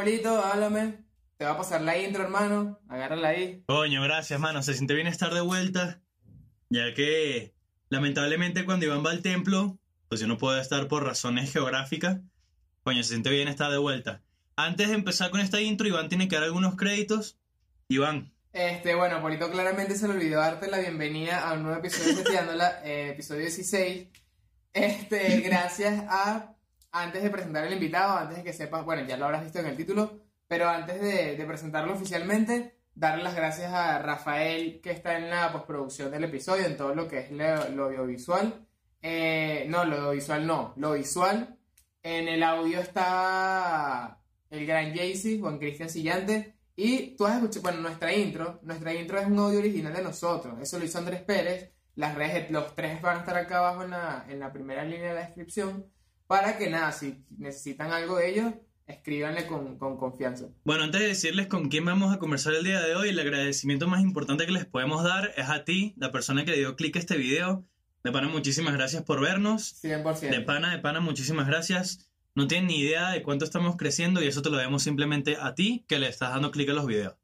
Polito, háblame. Te va a pasar la intro, hermano. Agárrala ahí. Coño, gracias, mano. Se siente bien estar de vuelta. Ya que, lamentablemente, cuando Iván va al templo, pues yo no puedo estar por razones geográficas. Coño, se siente bien estar de vuelta. Antes de empezar con esta intro, Iván tiene que dar algunos créditos. Iván. Este, bueno, Polito claramente se le olvidó darte la bienvenida a un nuevo episodio de eh, episodio 16. Este, gracias a, antes de presentar al invitado, antes de que sepas, bueno, ya lo habrás visto en el título, pero antes de, de presentarlo oficialmente, darle las gracias a Rafael, que está en la postproducción del episodio, en todo lo que es lo, lo audiovisual. Eh, no, lo audiovisual no, lo visual. En el audio está el gran Jaycee, Juan Cristian Sillante. Y tú has escuchado, bueno, nuestra intro, nuestra intro es un audio original de nosotros. Eso lo hizo Andrés Pérez. Las redes, los tres van a estar acá abajo en la, en la primera línea de la descripción. Para que nada, si necesitan algo de ellos, escríbanle con, con confianza. Bueno, antes de decirles con quién vamos a conversar el día de hoy, el agradecimiento más importante que les podemos dar es a ti, la persona que le dio clic a este video. De pana, muchísimas gracias por vernos. 100%. De pana, de pana, muchísimas gracias. No tienen ni idea de cuánto estamos creciendo y eso te lo debemos simplemente a ti que le estás dando clic a los videos.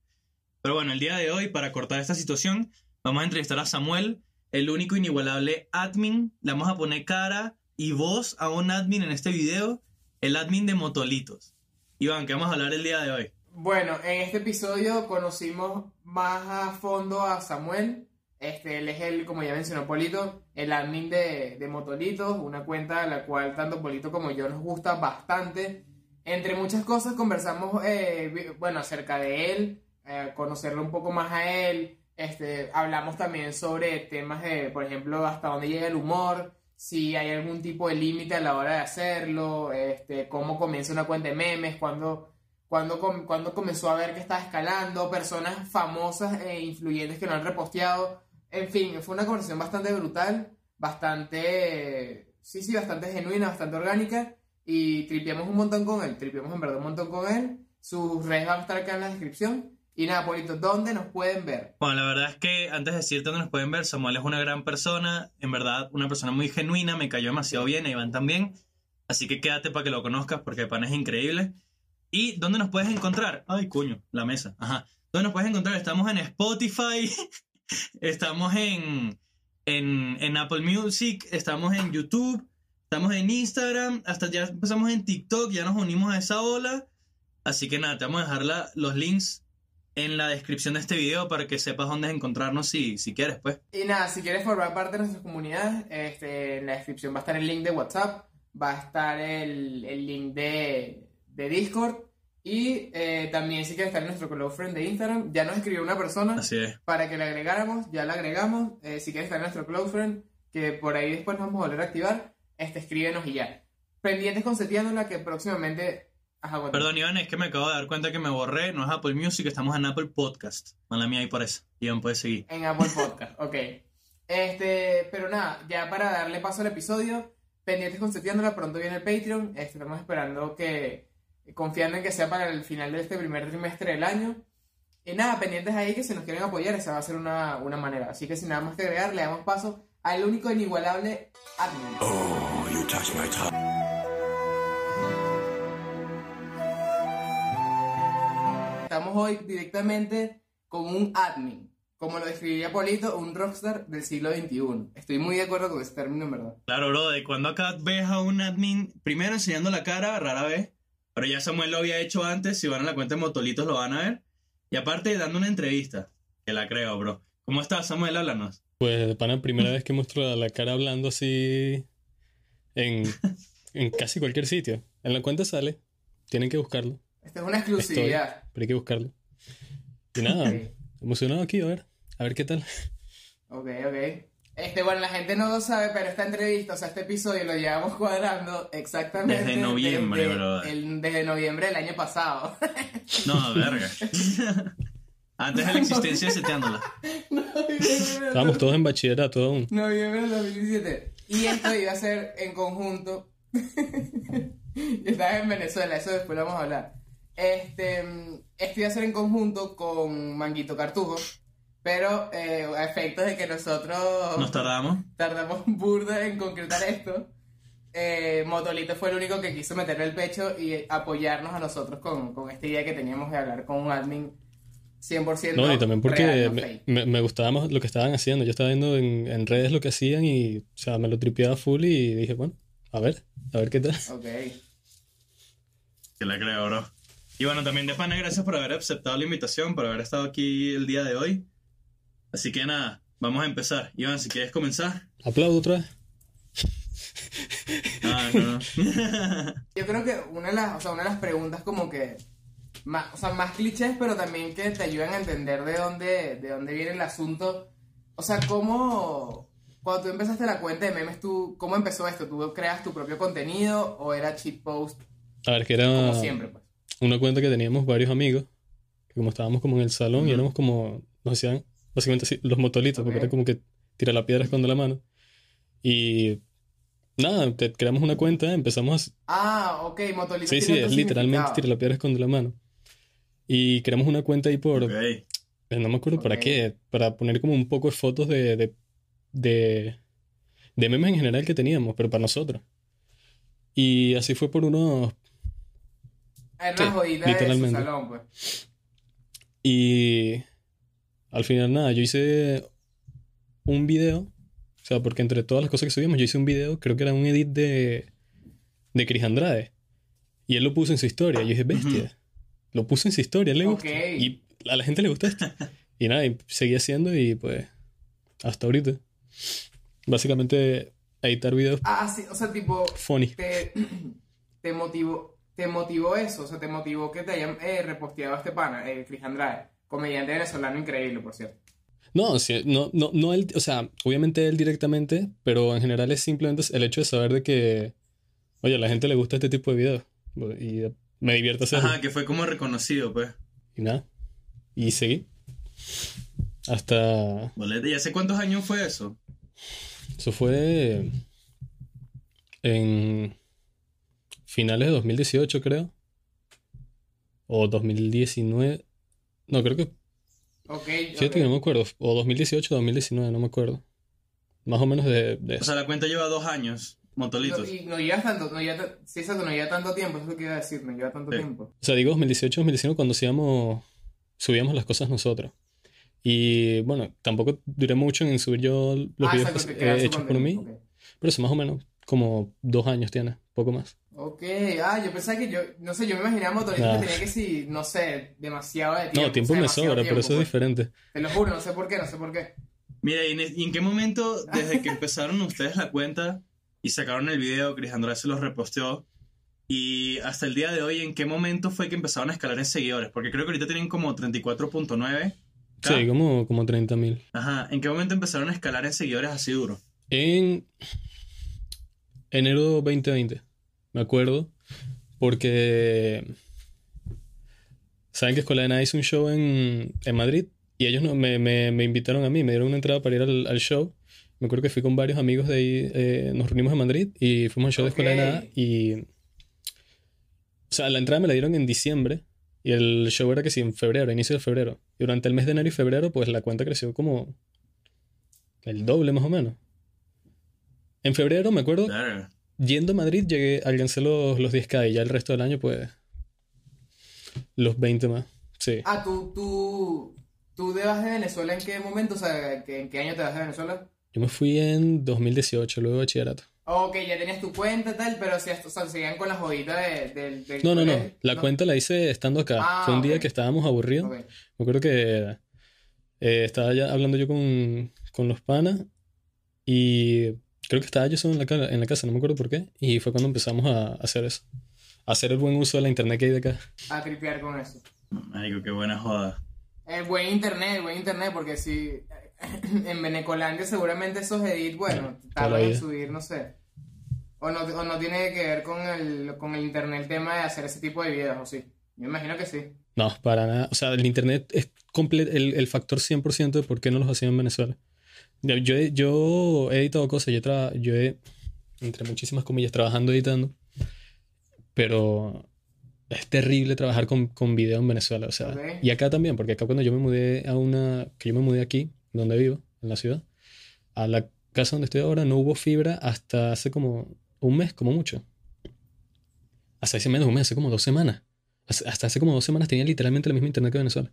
Pero bueno, el día de hoy, para cortar esta situación, vamos a entrevistar a Samuel, el único inigualable admin. Le vamos a poner cara y voz a un admin en este video, el admin de Motolitos. Iván, ¿qué vamos a hablar el día de hoy? Bueno, en este episodio conocimos más a fondo a Samuel. Este, él es el, como ya mencionó Polito, el admin de, de Motolitos, una cuenta a la cual tanto Polito como yo nos gusta bastante. Entre muchas cosas conversamos, eh, bueno, acerca de él, eh, conocerlo un poco más a él. Este, hablamos también sobre temas de, por ejemplo, hasta dónde llega el humor, si hay algún tipo de límite a la hora de hacerlo, este, cómo comienza una cuenta de memes, cuándo cuando, com- cuando comenzó a ver que estaba escalando, personas famosas e influyentes que lo han reposteado. En fin, fue una conversación bastante brutal, bastante, sí, sí, bastante genuina, bastante orgánica. Y tripeamos un montón con él, tripeamos en verdad un montón con él. Sus redes van a estar acá en la descripción. Y nada, Polito, ¿dónde nos pueden ver? Bueno, la verdad es que antes de decirte dónde nos pueden ver, Samuel es una gran persona, en verdad, una persona muy genuina, me cayó demasiado bien, Iván también. Así que quédate para que lo conozcas porque pan es increíble. ¿Y dónde nos puedes encontrar? Ay, coño, la mesa. Ajá. ¿Dónde nos puedes encontrar? Estamos en Spotify, estamos en, en, en Apple Music, estamos en YouTube, estamos en Instagram, hasta ya empezamos en TikTok, ya nos unimos a esa ola. Así que nada, te vamos a dejar la- los links en la descripción de este video para que sepas dónde encontrarnos si, si quieres, pues. Y nada, si quieres formar parte de nuestras comunidades, este, en la descripción va a estar el link de WhatsApp, va a estar el, el link de, de Discord y eh, también si quieres estar en nuestro close friend de Instagram, ya nos escribió una persona Así es. para que le agregáramos, ya la agregamos, eh, si quieres estar en nuestro close friend, que por ahí después nos vamos a volver a activar, este, escríbenos y ya. Pendientes con Setiándola que próximamente... Ajá, bueno. Perdón, Iván, es que me acabo de dar cuenta que me borré. No es Apple Music, estamos en Apple Podcast. Mala mía ahí por eso. Iván, puedes seguir. En Apple Podcast, ok. Este, pero nada, ya para darle paso al episodio, pendientes con Setiándola, pronto viene el Patreon. Este, estamos esperando que, confiando en que sea para el final de este primer trimestre del año. Y nada, pendientes ahí que si nos quieren apoyar, esa va a ser una, una manera. Así que sin nada más que agregar, le damos paso al único e inigualable admin. Oh, you touch my Estamos hoy directamente con un admin. Como lo describiría Polito, un rockstar del siglo XXI. Estoy muy de acuerdo con ese término, en verdad. Claro, bro, de cuando acá ves a un admin, primero enseñando la cara, rara vez. Pero ya Samuel lo había hecho antes. Si van a la cuenta de Motolitos lo van a ver. Y aparte, dando una entrevista. Que la creo, bro. ¿Cómo estás, Samuel? Háblanos. Pues, de pana, primera vez que muestro la, cara hablando así en, en casi cualquier sitio. En la cuenta sale. Tienen que buscarlo. Esta es una exclusividad. Pero hay que buscarlo. Y nada, emocionado aquí, a ver. A ver qué tal. Ok, ok. Este, bueno, la gente no lo sabe, pero esta entrevista, o sea, este episodio lo llevamos cuadrando exactamente Desde noviembre, desde, brother. el- desde noviembre del año pasado. No, verga. Antes de la existencia de Seteándola. noviembre, Estábamos todos en bachillerato aún. noviembre del 2017. Y esto iba a ser en conjunto. Estás en Venezuela, eso después lo vamos a hablar. Este, esto iba a ser en conjunto con Manguito Cartujo, pero eh, a efectos de que nosotros Nos tardamos. tardamos burda en concretar esto. eh, Motolito fue el único que quiso meter el pecho y apoyarnos a nosotros con, con esta idea que teníamos de hablar con un admin 100% No, y también porque real, no me, me- me gustaba más lo que estaban haciendo. Yo estaba viendo en, en redes lo que hacían y, o sea, me lo tripeaba full y dije, bueno, a ver, a ver qué tal. Ok. Que la creo, bro. Y bueno, también de pana, gracias por haber aceptado la invitación, por haber estado aquí el día de hoy. Así que nada, vamos a empezar. Iván, si quieres comenzar. Aplaudo otra vez. Ah, no. Yo creo que una de las, o sea, una de las preguntas como que más, o sea, más clichés, pero también que te ayudan a entender de dónde, de dónde viene el asunto. O sea, cómo cuando tú empezaste la cuenta de memes, tú, ¿cómo empezó esto? ¿Tú creas tu propio contenido o era cheat post A ver, que era como siempre? Pues? Una cuenta que teníamos varios amigos, que como estábamos como en el salón y Ujú. éramos como, nos hacían básicamente así, los motolitos, porque Ok. era como que tira la piedra, esconde la mano. Y nada, te- creamos una cuenta, empezamos a, Ah, ok, Motolito Sí, sí, es literalmente tira la piedra, esconde la mano. Y creamos una cuenta ahí por, Ok. eh, no me acuerdo para Ok. qué, para poner como un poco de fotos de, de, de, de memes en general que teníamos, pero para nosotros. Y así fue por unos... Era Sí, una jodita de su salón, pues. Y al final nada, yo hice un video, o sea, porque entre todas las cosas que subimos, yo hice un video, creo que era un edit de, de Chris Andrade. Y él lo puso en su historia. Y yo dije, bestia. Lo puso en su historia, le gusta. Y a la gente le gusta esto. Y nada, y seguí haciendo y pues hasta ahorita. Básicamente editar videos Ah, sí, o sea, tipo, funny. te, te motivó, te motivó eso, o sea, te motivó que te hayan eh, reposteado a este pana, eh, Chris Andrade, comediante venezolano increíble, por cierto. No, sí, no, no, no él, o sea, obviamente él directamente, pero en general es simplemente el hecho de saber de que, oye, a la gente le gusta este tipo de videos y me divierte hacerlo. Ajá, que fue como reconocido, pues. Y nada, y seguí. Hasta. ¿Y hace cuántos años fue eso? eso fue en finales de 2018, creo. O 2019. No, creo que Ok, Fíjate ok. que no me acuerdo. O 2018 o 2019, no me acuerdo. Más o menos de, de O sea, la cuenta lleva dos años, No, Motolitos. y no llevas tanto, no lleva, sí, exacto, no lleva tanto tiempo, eso es lo que iba a decir, no lleva tanto Sí. tiempo. O sea, digo 2018, 2019 cuando hacíamos, subíamos las cosas nosotros. Y bueno, tampoco duré mucho en subir yo los ah, videos exacto, que- que eh, hechos por mí. Pero eso más o menos como dos años tiene, poco más. Ok, ah, yo pensaba que yo, no sé, yo me imaginaba motorista Nah. que tenía que sí, no sé, demasiado de tiempo. No, tiempo o sea, me sobra, pero eso es pues. diferente. Te lo juro, no sé por qué, no sé por qué. Mira, ¿y en, y en qué momento, desde que empezaron ustedes la cuenta y sacaron el video, Chris Andrade se los reposteó, y hasta el día de hoy, ¿en qué momento fue que empezaron a escalar en seguidores? Porque creo que ahorita tienen como 34.9. Sí, como, como 30 mil. Ajá, ¿en qué momento empezaron a escalar en seguidores así duro? En enero 2020, me acuerdo, porque saben que Escuela de Nada hizo un show en, en Madrid y ellos no- me, me- me invitaron a mí, me dieron una entrada para ir al, al show. Me acuerdo que fui con varios amigos de ahí, eh, nos reunimos en Madrid y fuimos al show de Escuela de. Nada y... O sea, la entrada me la dieron en diciembre y el show era que sí, en febrero, inicio de febrero. Y durante el mes de enero y febrero, pues la cuenta creció como el doble más o menos. En febrero, me acuerdo, Verga. Yendo a Madrid llegué, alcancé los, los 10k y ya el resto del año, pues, los 20 más. Sí. Ah, tú, tú, tú te vas de Venezuela en qué momento, o sea, ¿que- ¿en qué año te vas de Venezuela? Yo me fui en 2018, luego de bachillerato. Ok, ya tenías tu cuenta y tal, pero si, o sea, seguían con la jodita de, del- del No, no, no. La cuenta la hice estando acá. Ah, Fue un día que estábamos aburridos. Ok. Me acuerdo que eh, estaba ya hablando yo con, con los panas y creo que estaba yo solo en la, en la casa, no me acuerdo por qué. Y fue cuando empezamos a hacer eso. A hacer el buen uso de la internet que hay de acá. A tripear con eso. Marico, qué buena joda. El buen internet, el buen internet, porque si en Venecolandia seguramente esos edits, bueno, tardan en subir, no sé. O no, o no tiene que ver con el, con el internet el tema de hacer ese tipo de videos, o sí. Yo imagino que sí. No, para nada. O sea, el internet es comple- el, el factor 100% de por qué no los hacían en Venezuela. Yo, yo he, editado cosas, yo, tra- yo he, entre muchísimas comillas, trabajando editando, pero es terrible trabajar con, con video en Venezuela. O sea, Ok. y acá también, porque acá cuando yo me mudé a una, que yo me mudé aquí, donde vivo, en la ciudad, a la casa donde estoy ahora, no hubo fibra hasta hace como un mes, como mucho. Hasta hace menos de un mes, hace como dos semanas. Hasta hace como dos semanas tenía literalmente la misma internet que Venezuela.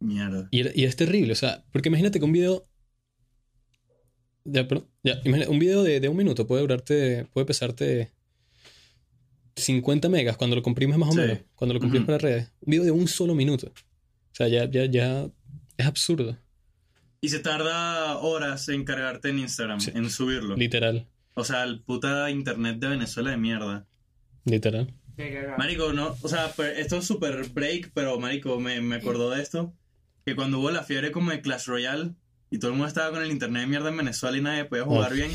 Mierda. Y, era- y es terrible, o sea, porque imagínate que un video. Ya, perdón, ya, un video de, de un minuto puede durarte, puede pesarte 50 megas cuando lo comprimes más o Sí. menos, cuando lo comprimes Ujú. para redes. Un video de un solo minuto. O sea, ya, ya, ya es absurdo, Y se tarda horas en cargarte en Instagram, Sí. en subirlo. literal, O sea, el puta internet de Venezuela de mierda. literal. Marico, no, o sea, esto es súper break, pero Marico, me, me acordó de esto. Que cuando hubo la fiebre como de Clash Royale y todo el mundo estaba con el internet de mierda en Venezuela y nadie podía jugar Oh. bien.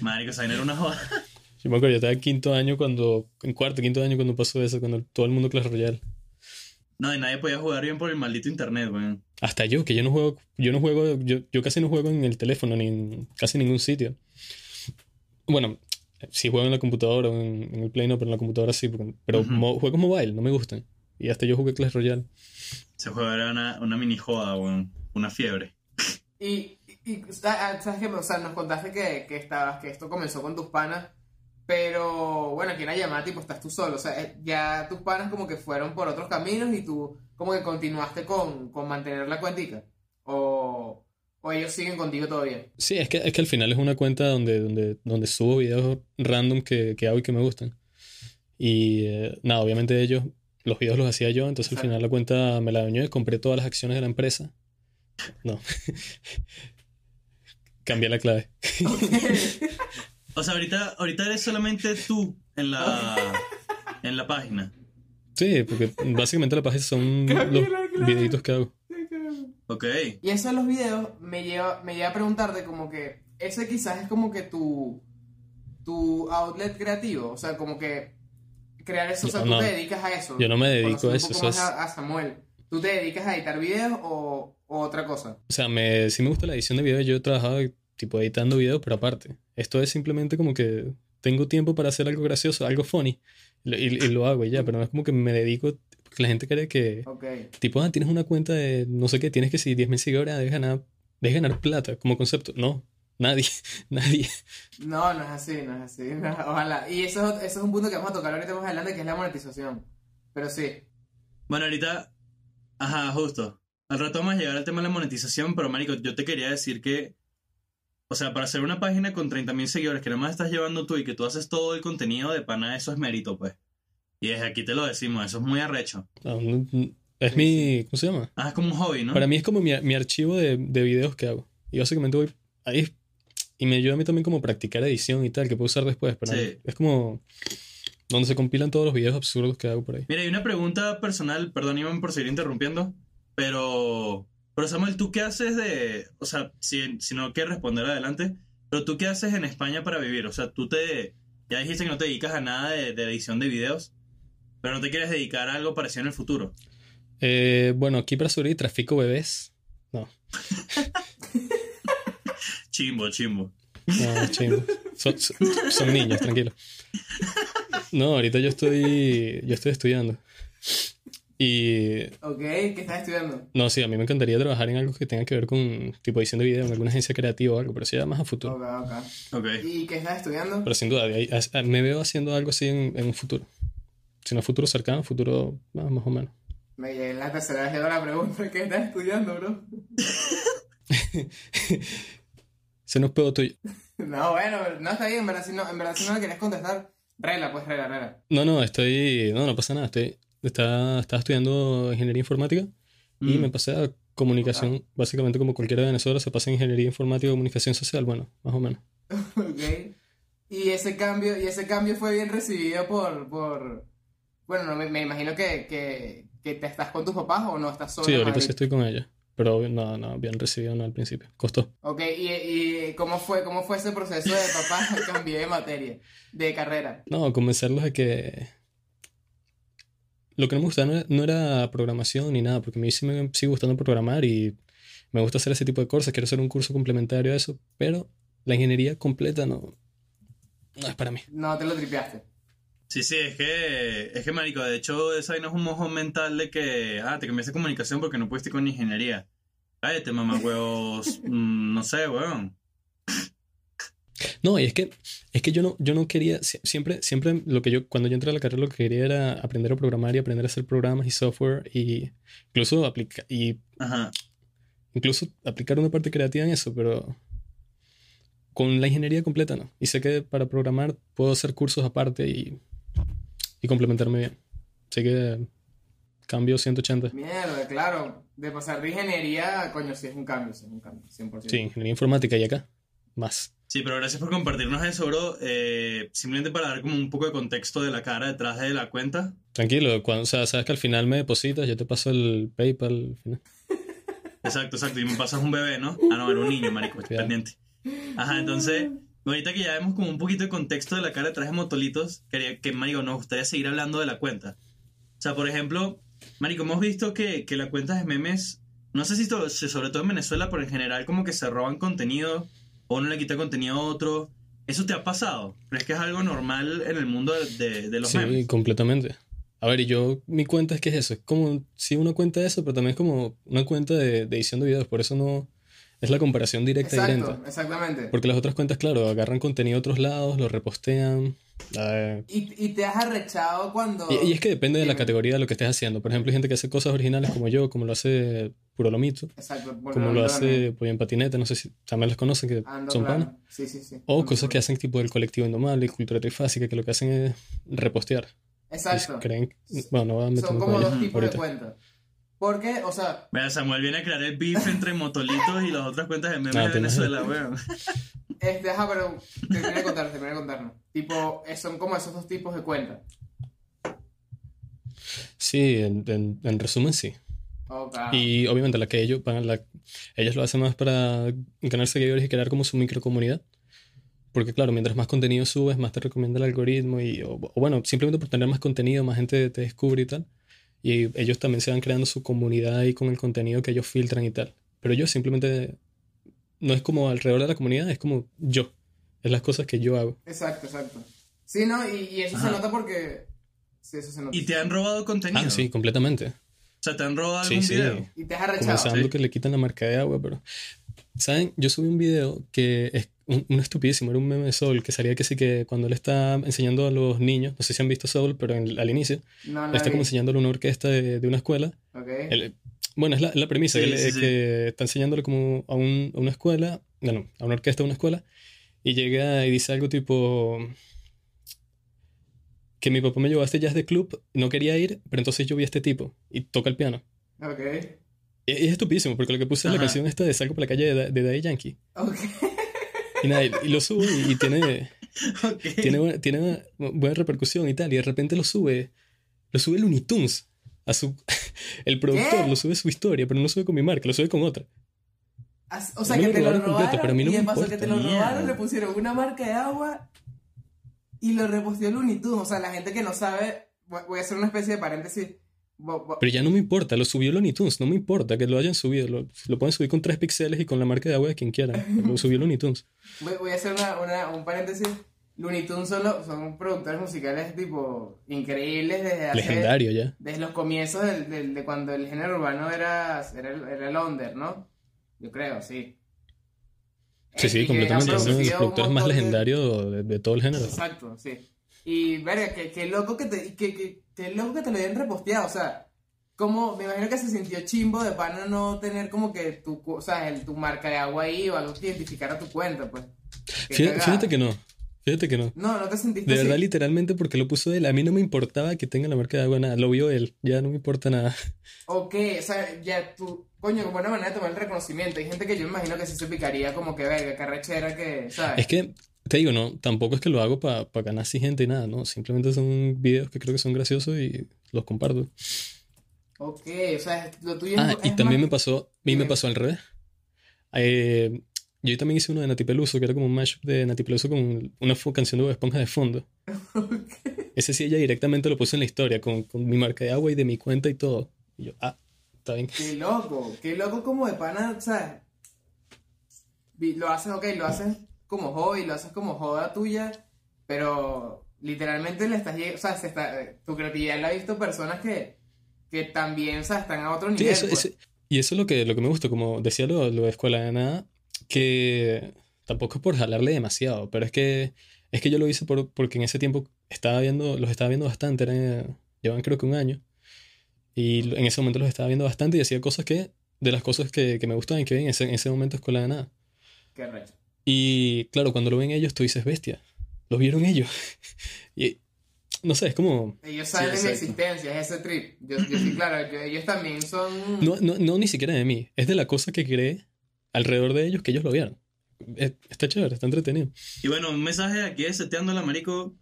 Marico, esa era una joda. Yo me acuerdo, yo estaba en quinto año cuando, en cuarto, quinto año cuando pasó eso, cuando todo el mundo Clash Royale. No, y nadie podía jugar bien por el maldito internet, weón. Hasta yo, que yo no juego, yo no juego, yo, yo casi no juego en el teléfono ni en casi ningún sitio. Bueno, sí juego en la computadora o en, en el Play no, pero en la computadora sí, porque- pero mo- juegos mobile, no me gustan. Y hasta yo jugué Clash Royale. Ese juego era una, una mini joda, weón. Una fiebre. Y, y, ah, sabes que, o sea, nos contaste que, que estabas, que esto comenzó con tus panas, pero bueno, aquí en la llamada tipo estás tú solo, o sea, eh, ya tus panas como que fueron por otros caminos y tú como que continuaste con, con mantener la cuentica, o, o ellos siguen contigo todavía. Sí, es que, es que al final es una cuenta donde, donde, donde subo videos random que, que hago y que me gustan. Y eh, nada, obviamente ellos, los videos los hacía yo, entonces al final la cuenta me la dañó y compré todas las acciones de la empresa. No. Cambié la clave. O sea, ahorita, ahorita eres solamente tú en la, en la página. Sí, porque básicamente la página son Cambié los videitos que hago. Ok. Y eso de los videos me lleva, me lleva a preguntarte como que ese quizás es como que tu, tu outlet creativo, o sea, como que crear eso, o sea, tú no. te dedicas a eso. Yo no me dedico a un eso, poco eso más a, a Samuel. ¿Tú te dedicas a editar videos o, o otra cosa? O sea, me, sí me gusta la edición de video. Yo he trabajado tipo editando videos, pero aparte. Esto es simplemente como que tengo tiempo para hacer algo gracioso, algo funny. Y, lo- y- y lo hago y ya, pero no es como que me dedico. La gente cree que, Ok. tipo, ah, tienes una cuenta de no sé qué, tienes que seguir 10.000 seguidores, debes ganar, debes ganar plata como concepto. No, nadie, nadie. No, no es así, no es así. no, ojalá. Y eso, eso es un punto que vamos a tocar ahorita más adelante, que es la monetización. Pero sí. Bueno, ahorita. Ajá, justo. Al rato vamos a llegar al tema de la monetización, pero Marico, yo te quería decir que. O sea, para hacer una página con 30.000 seguidores que nada más estás llevando tú y que tú haces todo el contenido de pana, eso es mérito, pues. Y desde aquí te lo decimos, eso es muy arrecho. No, no, no, es Sí, mi, ¿cómo se llama? Ah, es como un hobby, ¿no? Para mí es como mi, mi archivo de, de videos que hago. Y básicamente voy ahí. Y me ayuda a mí también como practicar edición y tal, que puedo usar después. Pero Sí. es como donde se compilan todos los videos absurdos que hago por ahí. Mira, hay una pregunta personal, perdón Iván por seguir interrumpiendo, pero, pero Samuel, ¿tú qué haces de, o sea, si, si no quieres responder adelante, pero tú qué haces en España para vivir? O sea, tú te, ya dijiste que no te dedicas a nada de, de edición de videos, pero no te quieres dedicar a algo parecido en el futuro. Eh, bueno, aquí para subir trafico bebés. No, Chimbo, chimbo. no, chimbo. Son, son- son niños, tranquilo. No, ahorita yo estoy, yo estoy estudiando. Y Ok, ¿qué estás estudiando? no, sí, a mí me encantaría trabajar en algo que tenga que ver con tipo edición de video, en alguna agencia creativa o algo, pero sí ya más a futuro. Ok, ok. Ok. ¿Y qué estás estudiando? Pero sin duda, me veo haciendo algo así en, en un futuro. Si no futuro cercano, futuro más o menos. Me llegué en la tercera vez la pregunta, ¿qué estás estudiando, bro? Ese no es pedo tuyo. No, bueno, no está bien, en verdad, si no, en verdad si no le querés contestar, regla, pues regla, regla. No, no, estoy. No, no pasa nada. Estoy, está, estaba estudiando ingeniería informática y Mm. me pasé a comunicación. Básicamente, como cualquiera de Venezuela, se pasa en ingeniería informática y comunicación social. Bueno, más o menos. Ok. Y ese cambio, y ese cambio fue bien recibido por, por... Bueno, no, me, me imagino que, que, que te estás con tus papás o no estás solo. Sí, ahorita Madrid. sí estoy con ella. Pero no, no, bien recibido no al principio. Costó. Ok, ¿y, y cómo, fue, cómo fue ese proceso de papá? Cambié de materia, de carrera. No, convencerlos de que. Lo que no me gustaba no era, no era programación ni nada, porque a mí sí me sigue gustando programar y me gusta hacer ese tipo de cosas. Quiero hacer un curso complementario a eso, pero la ingeniería completa no, no es para mí. No te lo tripeaste. Sí, sí, es que, es que, marico, de hecho, esa vaina es un mojón mental de que, ah, te cambiaste comunicación porque no pudiste con ingeniería. Cállate, mamá, huevos, mm, no sé, weón. No, y es que, es que yo no, yo no quería, sie- siempre, siempre lo que yo, cuando yo entré a la carrera lo que quería era aprender a programar y aprender a hacer programas y software y incluso aplicar, y Ajá. incluso aplicar una parte creativa en eso, pero con la ingeniería completa no. Y sé que para programar puedo hacer cursos aparte y, y complementarme bien. Así que cambio 180. Mierda, claro. De pasar de ingeniería, coño, sí es un cambio, sí es un cambio, 100%. Sí, ingeniería informática y acá, más. Sí, pero gracias por compartirnos eso, bro. Eh, simplemente para dar como un poco de contexto de la cara detrás de la cuenta. Tranquilo, cuando, o sea, sabes que al final me depositas, yo te paso el PayPal. al final. Exacto, exacto. Y me pasas un bebé, ¿no? Ah, no, era un niño, marico, estoy pendiente. Ajá, entonces, ahorita que ya vemos como un poquito de contexto de la cara detrás de Motolitos, quería que, marico, nos gustaría seguir hablando de la cuenta. O sea, por ejemplo, marico, hemos visto que, que la cuenta de memes, no sé si sobre todo en Venezuela, pero en general como que se roban contenido o uno le quita contenido a otro. ¿Eso te ha pasado? ¿Crees que es algo normal en el mundo de, los Sí, memes? completamente. A ver, y yo, mi cuenta es que es eso, es como, sí, una cuenta de eso, pero también es como una cuenta de, de edición de videos, por eso no, es la comparación directa y lenta. exactamente. Porque las otras cuentas, claro, agarran contenido de otros lados, lo repostean. eh, Y, y te has arrechado cuando... y, y es que depende de la categoría de lo que estés haciendo. Por ejemplo, hay gente que hace cosas originales como yo, como lo hace Puro Lomito, Exacto, como lo hace Pollo en Patineta, no sé si también las conocen, que ando son panas. Sí, sí, sí. O Ando cosas que hacen tipo del colectivo indomable cultura trifásica, que lo que hacen es repostear. Exacto. creen, bueno, no voy a meterme Son como dos tipos ahorita. de cuentas. Porque, o sea, Vea, Samuel viene a crear el beef entre Motolitos y las otras cuentas de memes Ah, de Venezuela, weón. este, ajá, pero terminé de contar, terminé de contarnos. Tipo, son como esos dos tipos de cuentas. Sí, en, en- en resumen sí. Ok. Y obviamente la que ellos van a la, ellos lo hacen más para ganar seguidores y crear como su microcomunidad. Porque claro, mientras más contenido subes, más te recomienda el algoritmo y o, o bueno, simplemente por tener más contenido, más gente te descubre y tal. Y ellos también se van creando su comunidad ahí con el contenido que ellos filtran y tal. Pero yo simplemente no es como alrededor de la comunidad, es como yo. Es las cosas que yo hago. Exacto, exacto. Sí, ¿no? Y, y eso se Ajá. nota porque... Sí, eso se nota. Y te han robado contenido. Ah, sí, completamente. O sea, te han robado Sí, algún sí. video. Y te has arrechado. Comenzando Sí. que le quitan la marca de agua, pero... ¿Saben? Yo subí un video que es un, un estupidísimo, era un meme de Soul, que salía que sí que cuando él está enseñando a los niños, no sé si han visto Soul, pero en- al inicio, No, no está vi. como enseñándole una orquesta de, de una escuela. Él- bueno, es la, la premisa, Sí, que, él- sí, eh, sí. que está enseñándole como a, un- a una escuela, no, no, a una orquesta de una escuela, y llega y dice algo tipo que mi papá me llevó a este jazz de club, no quería ir, pero entonces yo vi a este tipo y toca el piano. Ok. Y es estupidísimo, porque lo que puse es la Ajá. canción esta de Salgo por la calle de, de Daddy Yankee. Ok. Y nada, y, y lo sube y, y tiene, tiene, buena, tiene buena- buena repercusión y tal. Y de repente lo sube, lo sube Looney Tunes. A su, el productor ¿Qué? lo sube su historia, pero no lo sube con mi marca, lo sube con otra. O sea, que te lo robaron completo, robaron pero no y que te lo robaron, le pusieron una marca de agua y lo reposteó Looney Tunes. O sea, la gente que no sabe, voy a hacer una especie de paréntesis. Pero ya no me importa, lo subió Looney Tunes, no me importa que lo hayan subido. Lo, lo pueden subir con tres pixeles y con la marca de agua de quien quieran. Lo subió Looney Tunes. Voy, voy a hacer una, una- un paréntesis. Looney Tunes son, lo- son productores musicales tipo increíbles desde hace, Legendario ya. desde los comienzos del- del- de cuando el género urbano era, era, era el under, ¿no? Yo creo, sí. Sí, sí, completamente. Es uno de los productores más legendarios de, de todo el género. Exacto, sí. Y, verga, qué, qué loco que te, que, que, qué loco que te lo hayan reposteado, o sea, como, me imagino que se sintió chimbo de pana no tener como que tu, o sea, el, tu marca de agua ahí o algo que identificara tu cuenta, pues. Fíjate, fíjate que no. Fíjate que no. No, no te sentiste De verdad, así. literalmente, porque lo puso él. A mí no me importaba que tenga la marca de agua, nada. Lo vio él. Ya no me importa nada. Ok, o sea, ya tú, coño, una manera de tomar el reconocimiento. Hay gente que yo me imagino que sí se picaría como que, verga, carrechera que, ¿sabes? Es que, te digo, no, tampoco es que lo hago para ganar así gente y nada, ¿no? Simplemente son videos que creo que son graciosos y los comparto. Ok, o sea, lo tuyo Ah, es y también me más- pasó, a mí me pasó al revés. Eh, yo también hice uno de Nati Peluso, que era como un mashup de Nati Peluso con una canción de Bob Esponja de fondo. Ese sí, ella directamente lo puso en la historia, con, con mi marca de agua y de mi cuenta y todo. Y yo, ah, está bien. Qué loco, qué loco como de pana, ¿sabes? Vi- Lo haces, ok, lo haces como hobby, lo haces como joda tuya, pero literalmente le estás o sea, se está, tu creatividad la ha visto personas que, que también, o sea, están a otro Sí, nivel. eso- pues. y eso es lo que, lo que me gusta, como decía lo, lo de Escuela de Nada, que tampoco es por jalarle demasiado, pero es que, es que yo lo hice por, porque en ese tiempo estaba viendo, los estaba viendo bastante, eran- llevan creo que un año, y en ese momento los estaba viendo bastante y hacía cosas que, de las cosas que, que me gustaban y que vi en ese, en ese momento escuela de nada. Qué recho. Y claro, cuando lo ven ellos, tú dices, bestia, lo vieron ellos. y no sé, es como, Ellos saben de mi existencia, es ese trip. Yo, yo sí, claro, yo- ellos también son... no, no, no ni siquiera de mí, es de la cosa que creé alrededor de ellos que ellos lo vieron. Es- Está chévere, está entretenido. Y bueno, un mensaje de aquí de Seteando la Marico.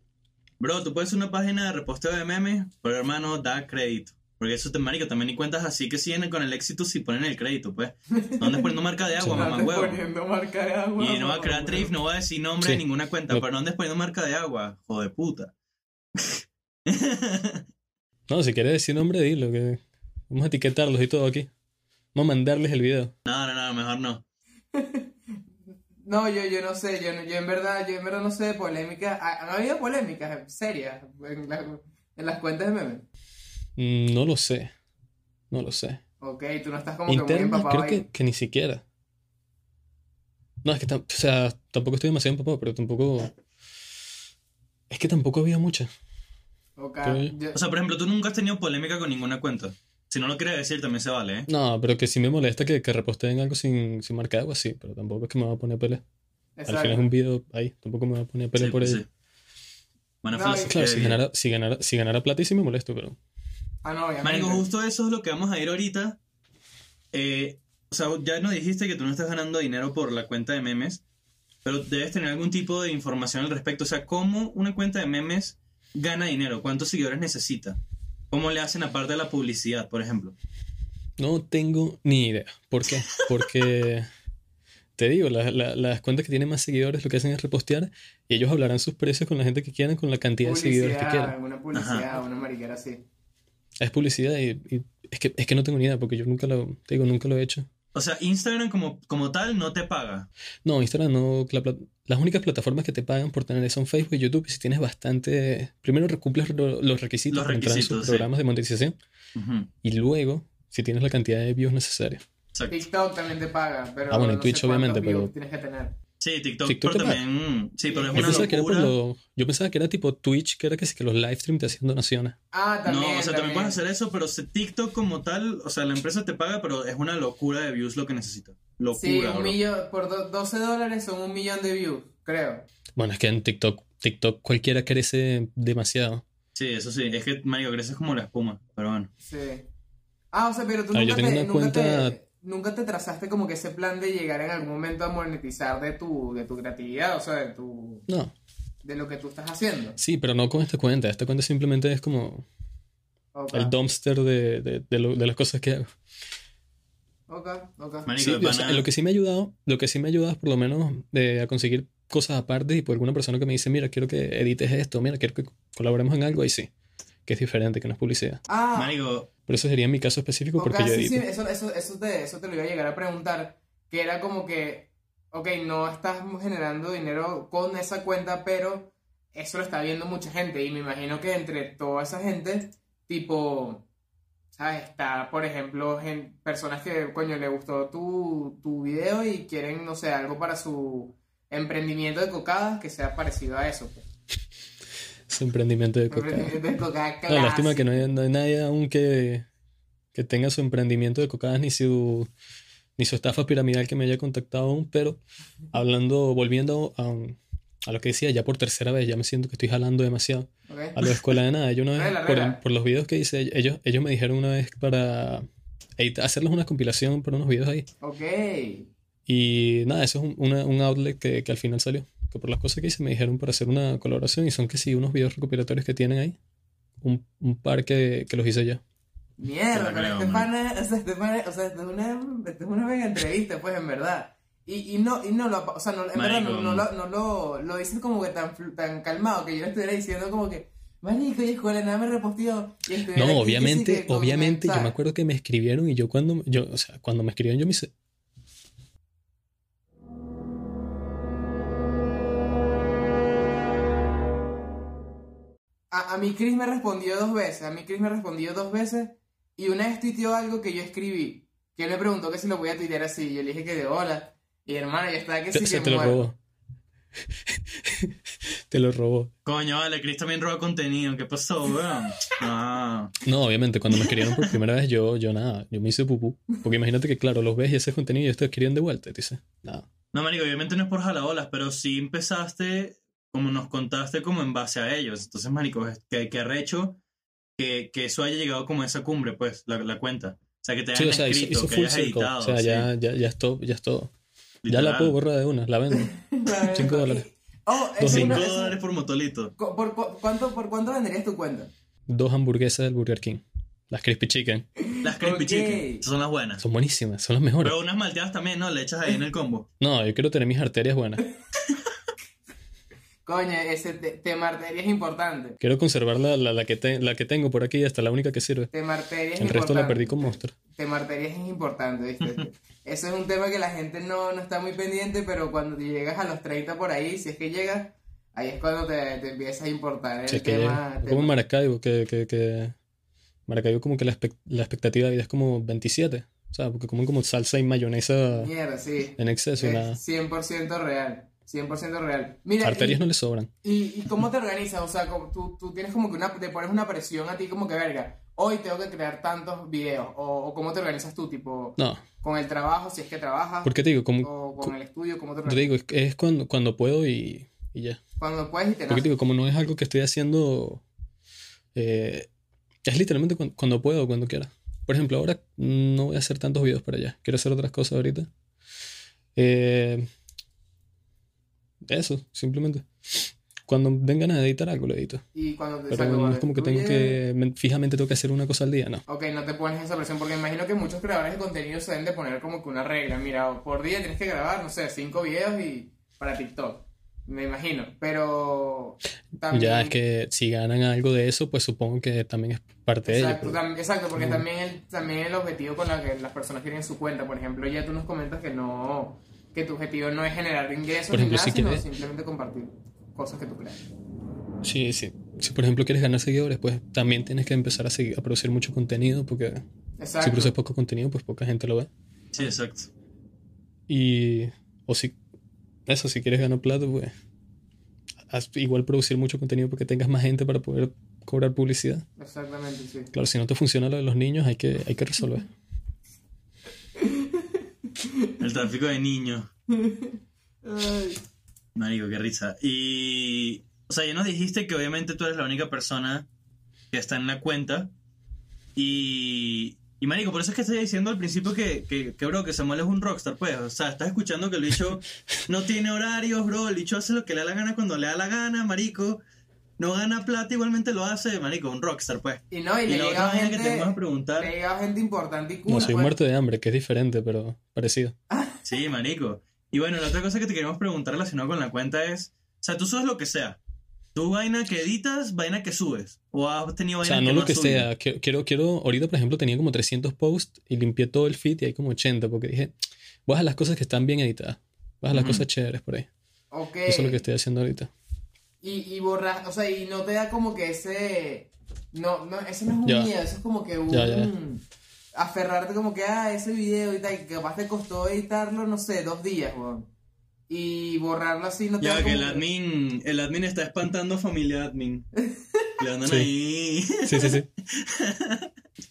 Bro, tú puedes hacer una página de reposteo de memes, pero hermano, da crédito. Porque eso te marico, también ni cuentas así que siguen con el éxito si ponen el crédito, pues. ¿Dónde andas poniendo marca de agua, mamá huevo? poniendo marca de agua. Y no va a crear trif, no va a decir nombre Sí. de ninguna cuenta, pero no andes poniendo marca de agua, joder puta. No, si quieres decir nombre, dilo, que vamos a etiquetarlos y todo aquí. Vamos a mandarles el video. no, no, no, mejor no. No, yo, yo no sé, yo, no- yo en verdad, yo en verdad no sé de polémicas. ¿Ha- ¿Han habido polémicas serias en, la- en las cuentas de memes? Mm, No lo sé. No lo sé. Ok, tú no estás como que muy empapado creo ahí. que, que ni siquiera. No, es que tam- o sea, tampoco estoy demasiado empapado, pero tampoco. Es que tampoco había mucha. Ok, creo yo. yo- O sea, por ejemplo, tú nunca has tenido polémica con ninguna cuenta. Si no lo quieres decir, también se vale, ¿eh? No, pero que sí me molesta que, que reposteen algo sin, sin marca de agua, sí, pero tampoco es que me va a poner a pelea. Al exacto. final es un video ahí, tampoco me va a poner a pelea Sí, por pues ello. sí. Buena No, Claro, de si ganara, si, ganara, si ganara plata y sí me molesto, pero. Ah, no, obviamente. Marico, justo eso es lo que vamos a ir ahorita. Eh, o sea, ya nos dijiste que tú no estás ganando dinero por la cuenta de memes, pero debes tener algún tipo de información al respecto. O sea, ¿cómo una cuenta de memes gana dinero? ¿Cuántos seguidores necesita? ¿Cómo le hacen aparte de la publicidad, por ejemplo? No tengo ni idea. ¿Por qué? Porque te digo, la- la- las cuentas que tienen más seguidores lo que hacen es repostear y ellos hablarán sus precios con la gente que quieran, con la cantidad de seguidores que Publicidad, quieran. una publicidad, una mariquera así. Es publicidad y, y es, que, es que no tengo ni idea porque yo nunca lo, te digo, nunca lo he hecho. O sea, Instagram como, como tal no te paga. No, Instagram no. la las únicas plataformas que te pagan por tener son Facebook y YouTube. Y si tienes bastante. Primero recumples lo- los requisitos Los para entrar en requisitos, sus sí. programas de monetización. Y luego, si tienes la cantidad de views necesaria. Exacto. TikTok también te paga, pero Ah, bueno, en no sé Twitch obviamente, pero- tienes que tener. Sí, TikTok, TikTok pero también... Sí, pero es Yo Yo una pensaba, que era por locura. lo- yo pensaba que era tipo Twitch, que era que, sí, que los live stream te hacían donaciones. Ah, también. no, o sea, también puedes hacer eso, pero TikTok como tal, o sea, la empresa te paga, pero es una locura de views lo que necesita. Locura, Sí, un bro. millón, por do- 12 dólares son un millón de views, creo. Bueno, es que en TikTok, TikTok cualquiera crece demasiado. Sí, eso sí, es que, Mario, creces como la espuma, pero bueno. Sí. Ah, o sea, pero tú Ah, yo nunca, tengo te, una nunca, cuenta- te, nunca te trazaste como que ese plan de llegar en algún momento a monetizar de tu, de tu creatividad, o sea, de tu No, de lo que tú estás haciendo. sí, pero no con esta cuenta. Esta cuenta simplemente es como el dumpster de, de, de lo- de las cosas que hago. ok, ok. Sí, o sea, lo que sí me ha ayudado, lo que sí me ha ayudado es por lo menos de, a conseguir cosas aparte y por alguna persona que me dice, mira, quiero que edites esto, mira, quiero que colaboremos en algo, ahí sí, que es diferente, que no es publicidad. Ah, Marico, Pero eso sería en mi caso específico porque yo sí, sí, edito. eso, eso, eso, te, eso te lo iba a llegar a preguntar, que era como que, ok, no estás generando dinero con esa cuenta, pero eso lo está viendo mucha gente y me imagino que entre toda esa gente, tipo, ¿sabes? Está, por ejemplo, gen- personas que, coño, le gustó tu, tu video y quieren, no sé, algo para su emprendimiento de cocadas que sea parecido a eso. pues. Ese emprendimiento de coca. De No, lástima que no hay, no hay nadie aún que, que tenga su emprendimiento de cocadas ni su, ni su estafa piramidal que me haya contactado aún, pero hablando, volviendo a, a lo que decía, ya por tercera vez, ya me siento que estoy jalando demasiado. Ok. A lo de escuela de nada, yo una vez, por, los videos que hice, ellos, ellos me dijeron una vez para hacerles una compilación por unos videos ahí. Ok. Y nada, eso es un, una- un outlet que, que al final salió. Que por las cosas que hice me dijeron para hacer una colaboración y son que sí, unos videos recopilatorios que tienen ahí. Un, un par que, que los hice ya. Mierda, pero este pana, o sea, este pana, o sea, esto es una, esto es una mega entrevista, pues, en verdad. Y, y no, y no lo, o sea, no, en verdad no, no lo, no lo, lo dices como que tan, tan calmado, que yo estuviera diciendo como que, marico, y escuela, nada me reposteó. No, obviamente, que obviamente, yo me acuerdo que me escribieron y yo cuando, yo, o sea, cuando me escribieron yo me hice, A, a mí Chris me respondió dos veces, a mí Chris me respondió dos veces, y una vez tuiteó algo que yo escribí, que él me preguntó que si lo voy a tuitear así, y yo le dije que de hola, Y hermano, ya está que sí se que te lo muerto. robó. te lo robó. Coño, vale, Chris también roba contenido. ¿Qué pasó, weón? Ah. No, obviamente, cuando me escribieron por primera vez, yo, yo nada, yo me hice pupú. Porque imagínate que, claro, los ves y ese contenido y ellos te escriben de vuelta. Y te dices, nada. No, marico, obviamente no es por jalabolas, pero sí empezaste, como nos contaste, como en base a ellos. Entonces, marico, es que, que arrecho que, que eso haya llegado como a esa cumbre, pues, la, la cuenta. O sea, que te Sí, hayan o sea, escrito, hizo que full hayas editado. o sea, sí, ya, ya, ya es todo, ya es todo. Ya la puedo borrar de una, la vendo. Cinco dólares. Oh, Dos esa es Cinco una- esa- dólares por motolito. ¿Por, por, cuánto, ¿Por cuánto venderías tu cuenta? Dos hamburguesas del Burger King. Las Crispy Chicken. Las crispy Ok. chicken. Son las buenas. Son buenísimas, son las mejores. Pero unas malteadas también, ¿no? Le echas ahí en el combo. No, yo quiero tener mis arterias buenas. Coño, ese te- tema arteria es importante. Quiero conservar la, la, la que, te- la que tengo por aquí, hasta la única que sirve. Tema arteria es El resto importante. la perdí con Monster. Tema arteria es importante, ¿viste? Eso es un tema que la gente no, no está muy pendiente, pero cuando te llegas a los 30 por ahí, si es que llegas, ahí es cuando te, te empieza a importar el Si es que tema. como en Maracaibo, que, que, que Maracaibo como que la, expec- la expectativa de vida es como 27. O sea, porque comen como salsa y mayonesa Mierda, sí. en exceso y nada. Es 100% real. 100% real. Mira, Arterias y- no le sobran. ¿Y, y cómo te organizas? O sea, tú, tú tienes como que una, te pones una presión a ti como que, verga, hoy tengo que crear tantos videos. O, o cómo te organizas tú, tipo, No, con el trabajo, si es que trabajas, porque te digo, como, o con el estudio, cómo te yo te organizas. digo, es, es cuando, cuando puedo y, y ya. Cuando puedes y te Porque te digo, como no es algo que estoy haciendo, eh, es literalmente cuando, cuando puedo, cuando quiera. Por ejemplo, ahora no voy a hacer tantos videos para allá. Quiero hacer otras cosas ahorita. Eh, eso, simplemente. Cuando den ganas de editar algo, lo edito. Y cuando te Pero no es como que tengo que, men- fijamente tengo que hacer una cosa al día, no. Ok, no te pones esa presión, porque imagino que muchos creadores de contenido se deben de poner como que una regla. Mira, por día tienes que grabar, no sé, cinco videos y para TikTok. Me imagino. Pero también. Ya es que si ganan algo de eso, pues supongo que también es parte de ello. Exacto, pero- tam- exacto, porque también el, también el objetivo con la que las personas tienen su cuenta, por ejemplo, ya tú nos comentas que no, que tu objetivo no es generar ingresos ejemplo, nada, si sino quieres- simplemente compartir cosas que tú creas. Sí, sí. Si por ejemplo quieres ganar seguidores, pues también tienes que empezar a, seguir, a producir mucho contenido, porque si Exacto. produces poco contenido, pues poca gente lo ve. Sí, exacto. Y, o si, eso, si quieres ganar plata, pues haz igual producir mucho contenido porque tengas más gente para poder cobrar publicidad. Exactamente, sí. Claro, si no te funciona lo de los niños, hay que, hay que resolver. El tráfico de niños. Ay. Marico, qué risa. Y. O sea, ya nos dijiste que obviamente tú eres la única persona que está en la cuenta. Y. Y marico, por eso es que estoy diciendo al principio que, que, que, bro, que Samuel es un rockstar, pues. O sea, estás escuchando que el bicho no tiene horarios, bro. El bicho hace lo que le da la gana cuando le da la gana, marico. No gana plata, igualmente lo hace, marico, un rockstar, pues. Y no, y, Y le la llega otra gente, que te vamos a preguntar. le llega gente importante y. No, soy pues. muerto de hambre, que es diferente, pero parecido. Sí, marico. Y bueno, la otra cosa que te queremos preguntar relacionado con la cuenta es, o sea, tú subes lo que sea. Tú vaina que editas, vaina que subes. O has tenido O vaina sea, no que lo que sea. Quiero, quiero, ahorita por ejemplo tenía como 300 posts y limpié todo el feed y hay como 80 porque dije, voy a dejar las cosas que están bien editadas. Voy a dejar las cosas chéveres por ahí. Ok. Eso es lo que estoy haciendo ahorita. Y, y borras, o sea, y no te da como que ese. No, no, eso no es un Ya. miedo, eso es como que un. Ya, ya. Aferrarte como que, ah, ese video y tal, que capaz te costó editarlo, no sé, dos días, weón. Y borrarlo así no te da Ya que como el admin, el admin está espantando a familia admin. Le andan Sí. ahí. Sí, sí, sí.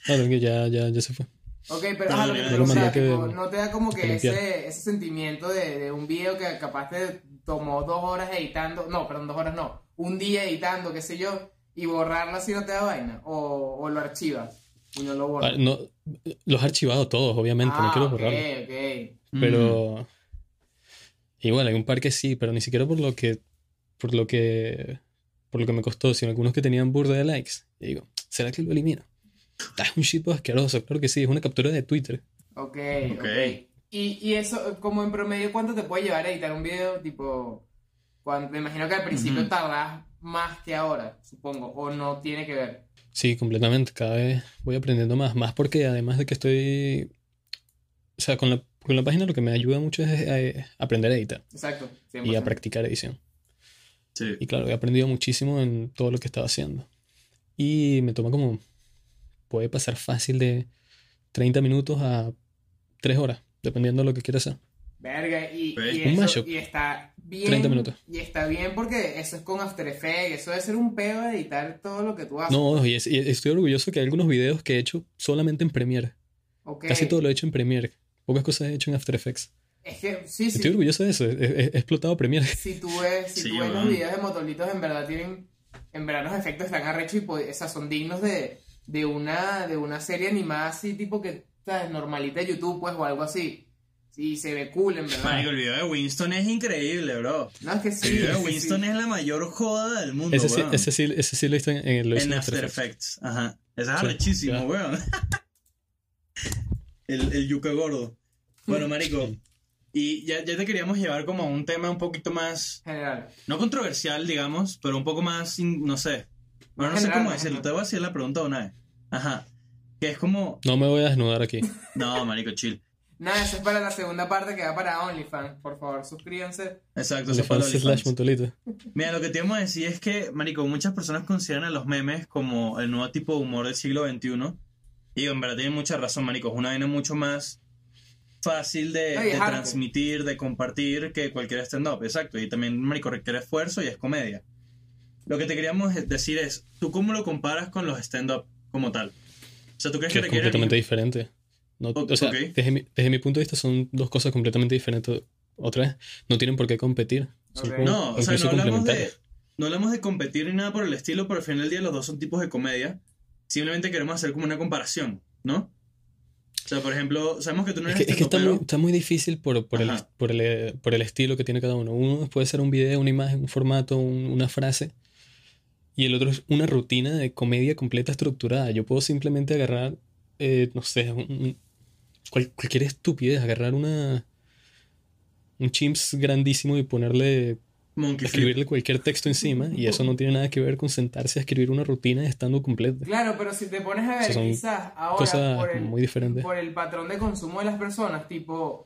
Claro, que ya, ya, ya se fue. Ok, pero, No, ajá, lo que- ya o sea, que- tipo, no te da como que que ese, ese sentimiento de, de un video que capaz te tomó dos horas editando, no, perdón, dos horas no, un día editando, qué sé yo, y borrarlo así no te da vaina, o, o lo archivas y no lo Ah, borras. no, los he archivado todos, obviamente, no Ah, quiero ok, borrarlos. ok. Mm. Pero. Igual, hay un par que sí, pero ni siquiera por lo que. Por lo que. Por lo que me costó, sino algunos que tenían burda de likes. Y digo, ¿será que lo elimino? Ah, es un shitpost asqueroso, claro que sí, es una captura de Twitter. Ok, Ok. ok. Y, y eso, como en promedio, ¿cuánto te puede llevar a editar un video? Tipo, cuando, me imagino que al principio Ujú. tardas más que ahora, supongo, o no tiene que ver. Sí, completamente. Cada vez voy aprendiendo más. Más porque además de que estoy. O sea, con la, con la página lo que me ayuda mucho es eh, aprender a editar Exacto. y a 100%. practicar edición. Sí. Y claro, he aprendido muchísimo en todo lo que estaba haciendo. Y me toma como. Puede pasar fácil de 30 minutos a 3 horas, dependiendo de lo que quiera hacer. Verga, y, y un eso- mashup. y está bien. 30 minutos. Y está bien porque eso es con After Effects, eso debe ser un peo de editar todo lo que tú haces. No, y, es- y estoy orgulloso que hay algunos videos que he hecho solamente en Premiere. Casi todo lo he hecho en Premiere. Pocas cosas he hecho en After Effects. Es que, sí, sí. Estoy orgulloso de eso. He, he- he explotado Premiere. Si tú ves, si Sí, tú ves los videos de Motolitos, en verdad tienen. En verdad los efectos están arrechos y o sea, son dignos de, de, una, de una serie animada así, tipo que, ¿sabes? Normalita de YouTube, pues, o algo así. Sí, se ve cool, en verdad. Marico, el video de Winston es increíble, bro. No, es que sí. El video de Winston sí. es la mayor joda del mundo, Ese sí, weón. ese, sí, ese sí lo hice en, en- lo hice En en After Effects. Ajá. Ese es Sí, arrechísimo, ya. weón. el, el yuca gordo. Bueno, marico. Y ya, ya te queríamos llevar como a un tema un poquito más, General. no controversial, digamos, pero un poco más, in- no sé. Bueno, no sé General, cómo ¿no? decirlo. Te voy a hacer la pregunta de una vez. Ajá. Que es como... No me voy a desnudar aquí. No, marico, chill. Nada, eso es para la segunda parte que va para OnlyFans. Por favor, suscríbanse. Exacto, eso lo OnlyFans slash Montolito. Mira, lo que te íbamos a decir es que, marico, muchas personas consideran a los memes como el nuevo tipo de humor del siglo XXI. Y en verdad tienen mucha razón, marico. Es una vaina mucho más fácil de, No, es de transmitir, de compartir que cualquier stand-up. Exacto. Y también, marico, requiere esfuerzo y es comedia. Lo que te queríamos decir es, ¿tú cómo lo comparas con los stand-up como tal? O sea, ¿tú crees Que que, es completamente diferente. No, O- o sea, desde, mi, desde mi punto de vista son dos cosas completamente diferentes. Otra vez, no tienen por qué competir. Como No, o sea, no hablamos, de, no hablamos de competir ni nada por el estilo, pero al final del día los dos son tipos de comedia. Simplemente queremos hacer como una comparación, ¿no? O sea, por ejemplo, sabemos que tú no Es eres que, es que está, muy, está muy difícil por, por, el, por, el, por el estilo que tiene cada uno. Uno puede ser un video, una imagen, un formato, un- una frase. Y el otro es una rutina de comedia completa estructurada. Yo puedo simplemente agarrar, eh, no sé, un- un- cual- cualquier estupidez, agarrar una un chimps grandísimo y ponerle, Monkey Flip. escribirle cualquier texto encima. Y eso no tiene nada que ver con sentarse a escribir una rutina estando completa. Claro, pero si te pones a ver, O sea, son quizás ahora por el, muy diferentes. por el patrón de consumo de las personas, tipo,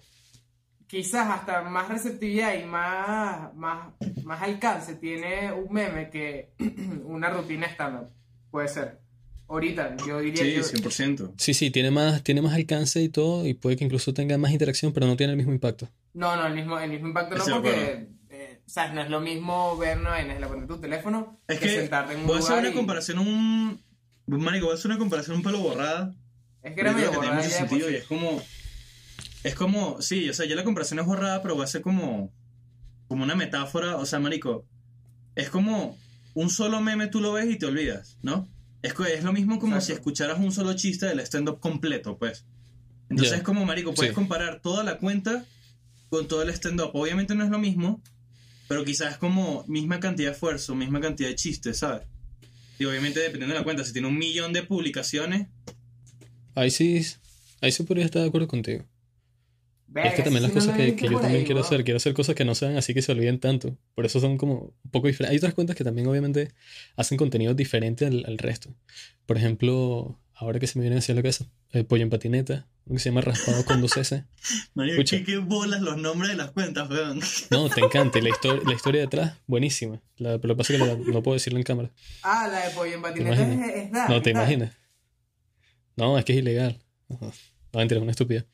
quizás hasta más receptividad y más, más, más alcance tiene un meme que una rutina estándar. Puede ser. Ahorita, yo diría Sí, yo- 100%. Sí, sí, tiene más, tiene más alcance y todo, y puede que incluso tenga más interacción, pero no tiene el mismo impacto. No, no, el mismo, el mismo impacto no, de porque, eh, o sea, no es lo mismo ver una vaina en la poner tu teléfono Es que, que sentarte en un voy a hacer lugar una y- comparación, un... Marico, voy a hacer una comparación un pelo borrada. Es que era medio que tiene borrada mucho de sentido sí. y es como... Es como... Sí, o sea, ya la comparación es borrada, pero va a ser como... Como una metáfora, o sea, marico... Es como... Un solo meme tú lo ves y te olvidas, ¿no? Es, es lo mismo como Exacto. si escucharas un solo chiste del stand-up completo, pues. Entonces Ya. es como, marico, puedes Sí. comparar toda la cuenta con todo el stand-up. Obviamente no es lo mismo, pero quizás es como misma cantidad de esfuerzo, misma cantidad de chistes, ¿sabes? Y obviamente dependiendo de la cuenta, si tiene un millón de publicaciones, Ahí sí, ahí sí podría estar de acuerdo contigo. Verga, es que también las cosas que, que yo también ahí, quiero hacer, quiero hacer cosas que no sean así que se olviden tanto. Por eso son como un poco diferentes. Hay otras cuentas que también obviamente hacen contenido diferente al, al resto. Por ejemplo, ahora que se me viene hacia la cabeza, el pollo en patineta, uno que se llama raspado con dos S. marico, Escucha. ¿qué, qué bolas los nombres de las cuentas, weón. No, te encanta. Y la, histori- la historia detrás, buenísima. La, pero lo que pasa es que la- no puedo decirlo en cámara. Ah, la de pollo en patineta es, es No, es te imaginas. No, es que es ilegal. No, mentira, es una estupidez.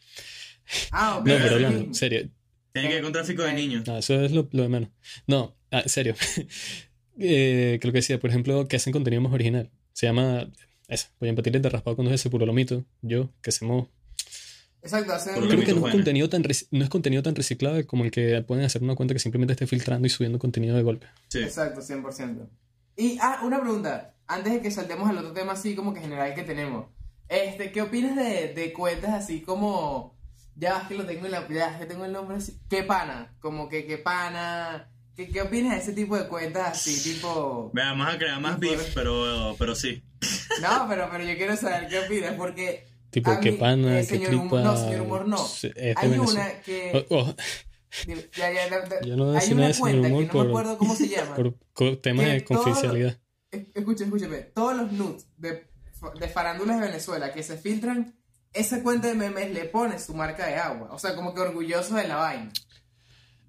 Ah, ok. No, Pero hablando, en serio, Tiene que ver con tráfico de niños. No, eso es lo, lo de menos. No, ah, en serio. eh, creo que decía, por ejemplo, que hacen contenido más original. Se llama, eso, voy a empatir de raspado con dos ese puro lomito. Yo, que hacemos. Exacto, hacen Creo Lomito que no es, contenido tan no es contenido tan reciclable como el que pueden hacer una cuenta que simplemente esté filtrando y subiendo contenido de golpe. Sí. Exacto, 100%. Y, ah, una pregunta. Antes de que saltemos al otro tema así como que general que tenemos. Este, ¿qué opinas de, de cuentas así como... Ya es que lo tengo en la... Ya es que tengo el nombre así. ¿Qué pana? Como que qué pana... ¿Qué, ¿Qué opinas de ese tipo de cuentas así, tipo... Vea, vamos a crear más Tipo- beef, pero, pero sí. No, pero, pero yo quiero saber qué opinas porque... Tipo, qué mí, pana, eh, qué señor humor- no, señor humor no. Hay Venezuela. una que... Oh, oh, ya, ya, ya, ya. Yo no Hay una nada de señor cuenta humor que no por- me acuerdo cómo se llama. por, temas Que de confidencialidad. Es- Escucha, escúchame. Todos los nudes de, de farándulas de Venezuela que se filtran, esa cuenta de memes le pone su marca de agua. O sea, como que orgulloso de la vaina.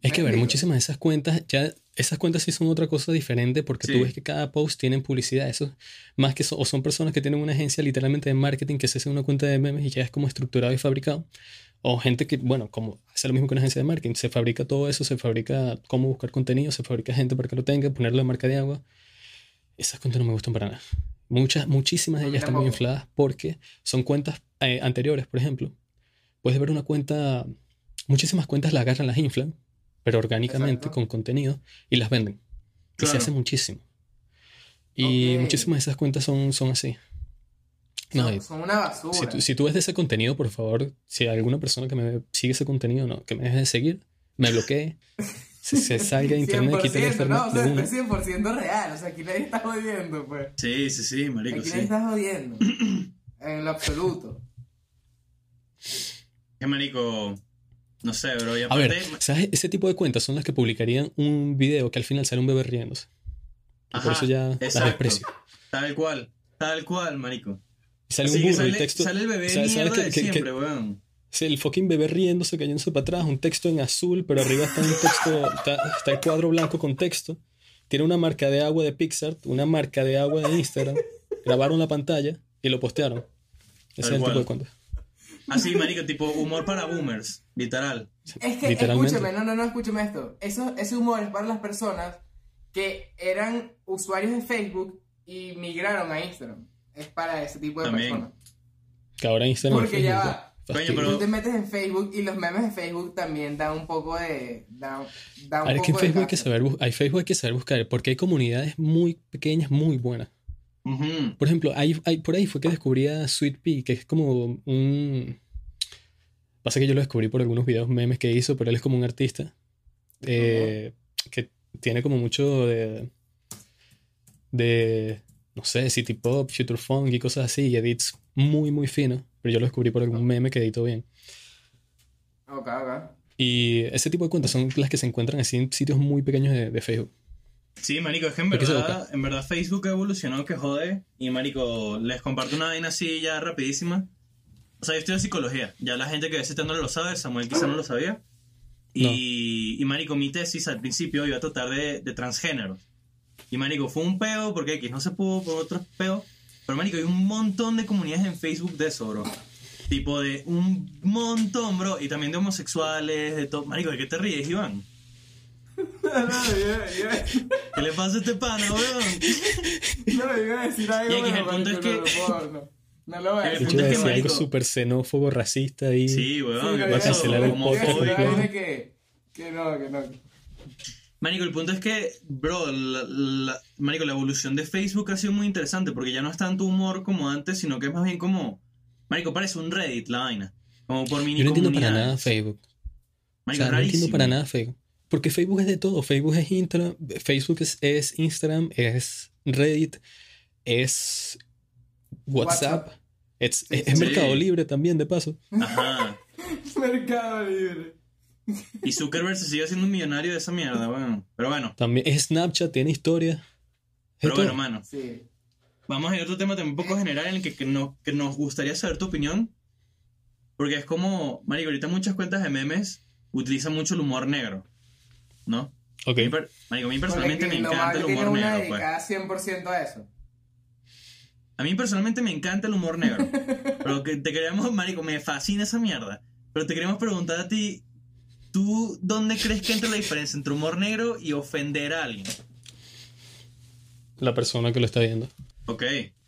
Es ¿Me que ver, explico? muchísimas de esas cuentas, ya esas cuentas sí son otra cosa diferente porque Sí. tú ves que cada post tiene publicidad. Eso, más que so- o son personas que tienen una agencia literalmente de marketing que se hace una cuenta de memes y ya es como estructurado y fabricado. O gente que, bueno, como hace lo mismo que una agencia de marketing, se fabrica todo eso, se fabrica cómo buscar contenido, se fabrica gente para que lo tenga, ponerle la marca de agua. Esas cuentas no me gustan para nada. Muchas, muchísimas de A ellas están muy infladas porque son cuentas eh, anteriores, por ejemplo. Puedes ver una cuenta, muchísimas cuentas la agarran, las inflan, pero orgánicamente Exacto. con contenido y las venden. Y se Claro. hace muchísimo. Y Ok. muchísimas de esas cuentas son, son así. No, son, son una basura. si tú, si tú ves de ese contenido, por favor, si hay alguna persona que me sigue ese contenido, no, que me deje de seguir, me bloquee, se, se salga de internet, quite el 100%, no, o sea, de una. es 100% real. O sea, aquí nadie está jodiendo, pues. Sí, sí, sí, marico, Aquí sí. nadie está jodiendo. en lo absoluto. Que marico, no sé, bro. Y A aparte, ver, ¿sabes? Ese tipo de cuentas son las que publicarían un video que al final sale un bebé riéndose. Y por Ajá, eso ya las exacto. desprecio. tal cual, tal cual, marico. Y sale Así un que burro y sale, texto. sale el bebé ¿sabes- sabes mierda que- de que- que- siempre, weón. Sí, el fucking bebé riéndose, cayéndose para atrás, un texto en azul, pero arriba está un texto, está, está el cuadro blanco con texto. Tiene una marca de agua de Pixar, una marca de agua de Instagram. grabaron la pantalla y lo postearon. Ese Tal es el cual. tipo de cuenta. Así, marico, tipo humor para boomers, literal. Es que, escúchame, no, no, no, escúchame esto. Eso, ese humor es para las personas que eran usuarios de Facebook y migraron a Instagram. Es para ese tipo de También. personas. Que ahora Instagram. Porque ya va. Coño, Tú te metes en Facebook y los memes de Facebook también dan un poco de. Dan, dan un Ahora es que en poco Facebook hay que saber, hay Facebook hay que saber buscar, porque hay comunidades muy pequeñas, muy buenas. Por ejemplo, hay, hay- por ahí fue que descubrí a Sweet Pea, que es como un... Pasa que yo lo descubrí por algunos videos memes que hizo, pero él es como un artista eh, que tiene como mucho de... de... no sé, city pop, future funk y cosas así, y edits muy, muy fino, pero yo lo descubrí por algún meme que editó bien. Ok, ok. Y ese tipo de cuentas son las que se encuentran así en sitios muy pequeños de, de Facebook. Sí, marico, es que en ¿Por qué se verdad, en verdad Facebook ha evolucionado que jode. Y marico, les comparto una vaina así ya rapidísima. O sea, yo estudio psicología. Ya la gente que ve ese tema no lo sabe, Samuel quizá no lo sabía. Y, y marico, mi tesis al principio iba a tratar de, de transgéneros. Y marico, fue un peo porque X no se pudo por otros peos. Pero marico, hay un montón de comunidades en Facebook de eso, bro. Tipo de un montón, bro. Y también de homosexuales, de todo. Marico, ¿de qué te ríes, Iván? No, no, yo, yo- ¿Qué le pasa a este pana, weón? no, yo iba a decir algo, Y aquí el punto es que- no lo puedo, no. No lo voy a El De decir. hecho, punto es que, algo súper xenófobo, racista ahí. Sí, weón. Sí, ¿qué no, va a cancelar el podcast que, que no, que no. Marico, el punto es que, bro, la, la- Marico, la evolución de Facebook ha sido muy interesante porque ya no es tanto humor como antes, sino que es más bien como. Marico, parece un Reddit la vaina. Como por mini Yo no entiendo para nada Facebook. O Marico, sea, es no entiendo para nada Facebook. Porque Facebook es de todo. Facebook es Instagram, Facebook es, es Instagram, es Reddit, es WhatsApp, WhatsApp. es, Sí, es- sí. es Sí. Mercado Libre también, de paso. Ajá. Mercado Libre. Y Zuckerberg se sigue haciendo un millonario de esa mierda, weón. Pero bueno, También es Snapchat, tiene historia. Pero bueno, mano. Sí. Vamos a ir a otro tema también un poco general en el que, que, no- que nos gustaría saber tu opinión. Porque es como, Marico, ahorita muchas cuentas de memes utilizan mucho el humor negro. ¿No? Ok. A mí per- Marico, a mí personalmente me encanta el humor una negro, pues. dedicada 100% a eso. A mí personalmente me encanta el humor negro. Pero que te queremos, marico, me fascina esa mierda. Pero te queremos preguntar a ti, ¿tú dónde crees que entra la diferencia entre humor negro y ofender a alguien? La persona que lo está viendo. Ok.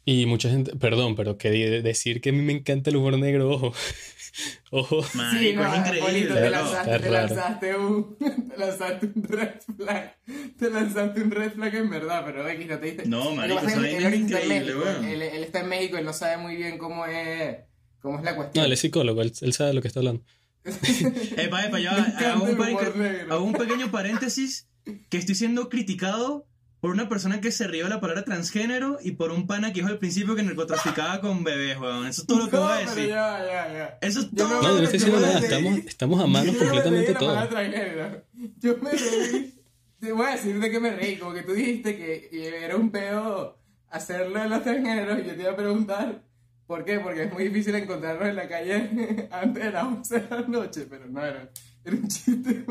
Y mucha gente, perdón, pero que de- decir que a mí me encanta el humor negro, ojo. ojo. Marico, sí, no, es increíble. Polito, te lanzaste, te lanzaste un, te lanzaste un red flag. Te lanzaste un red flag en verdad, pero X no te diste. No, que marico, pasa esa es que él está en increíble, México, weón. Él, él está en México y no sabe muy bien cómo es, cómo es la No, cuestión. él es psicólogo, él, él sabe de lo que está hablando. Epa, epa, hago un, negro. hago un pequeño paréntesis que estoy siendo criticado por una persona que se rió de la palabra transgénero y por un pana que dijo al principio que narcotraficaba con bebés, weón. Eso es todo lo que No, voy a decir. ya, ya, ya. Eso es Yo todo. No, no estoy diciendo me nada, reí. estamos, estamos a mano completamente todo. Yo me reí. Te voy a decir de qué me reí. Como que tú dijiste que era un peo hacerlo a los transgéneros y yo te iba a preguntar por qué. Porque es muy difícil encontrarlos en la calle antes de las 11 de la noche. Pero no, era, era un chiste.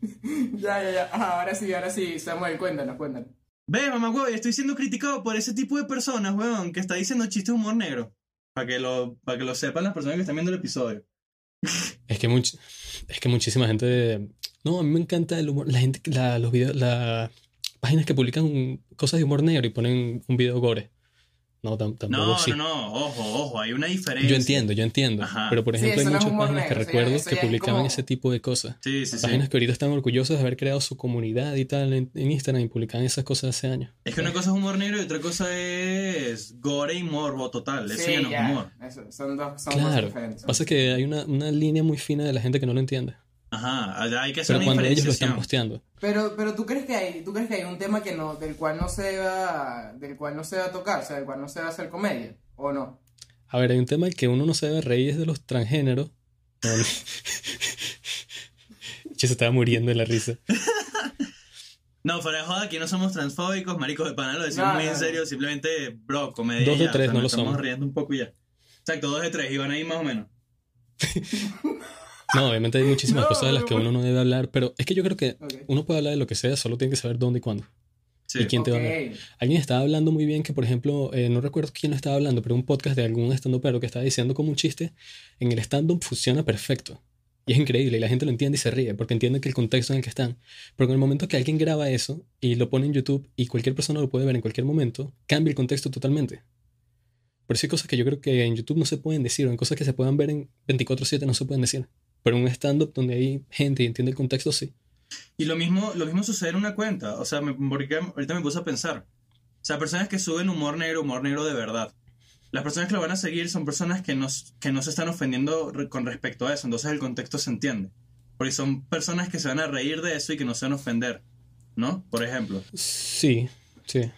ya, ya, ya. Ah, ahora sí, ahora sí. Samuel, cuéntanos, cuéntanos. Ve, mamá, weón, estoy siendo criticado por ese tipo de personas, weón, que está diciendo chistes de humor negro. Para que, lo, para que lo sepan las personas que están viendo el episodio. Es que, much- es que muchísima gente. No, a mí me encanta el humor. La gente, la, los videos, las páginas que publican cosas de humor negro y ponen un video gore. No, tam- tampoco No, sí. no, no, ojo, ojo, hay una diferencia. Yo entiendo, yo entiendo. Ajá. Pero por ejemplo, hay muchas páginas que negro, recuerdo que publicaban como- ese tipo de cosas. Sí, sí, sí. Páginas que ahorita están orgullosas de haber creado su comunidad y tal en, en Instagram y publicaban esas cosas hace años. Es que una cosa es humor negro y otra cosa es gore y morbo total. Eso ya no es humor. eso, son dos son cosas Claro. diferentes. Pasa que hay una, una línea muy fina de la gente que no lo entiende. Ajá, allá hay que hacer Pero una cuando ellos lo están posteando. Pero, pero tú crees que hay, tú crees que hay un tema que no, del cual no se va, del cual no se va a tocar, o sea, del cual no se va a hacer comedia, o no. A ver, hay un tema el que uno no se debe reír es de los transgéneros. No, no. Che, se estaba muriendo de la risa. No, fuera de joda, aquí no somos transfóbicos, maricos de pana, lo decimos No, muy no, en no. serio, simplemente, bro, comedia. Dos de ya, tres o sea, no lo estamos somos. riendo un poco y ya. Exacto, dos de tres, iban ahí más o menos. No, obviamente hay muchísimas No, cosas de las que pero- uno no debe hablar, pero es que yo creo que Ok. uno puede hablar de lo que sea, solo tiene que saber dónde y cuándo. Sí. ¿Y quién te va a hablar? Alguien estaba hablando muy bien que, por ejemplo, eh, no recuerdo quién lo estaba hablando, pero un podcast de algún stand pero que estaba diciendo como un chiste, en el stand-up funciona perfecto. Y es increíble, y la gente lo entiende y se ríe, porque entiende que el contexto en el que están. Pero en el momento que alguien graba eso y lo pone en YouTube y cualquier persona lo puede ver en cualquier momento, cambia el contexto totalmente. Por eso hay cosas que yo creo que en YouTube no se pueden decir, o en cosas que se puedan ver en 24/7 no se pueden decir. Pero en un stand-up donde hay gente y entiende el contexto, sí. Y lo mismo, lo mismo sucede en una cuenta. O sea, me, ahorita me puse a pensar. O sea, personas que suben humor negro, humor negro de verdad. Las personas que lo van a seguir son personas que no, que no se están ofendiendo con respecto a eso. Entonces el contexto se entiende. Porque son personas que se van a reír de eso y que no se van a ofender. ¿No? Por ejemplo. Sí, sí.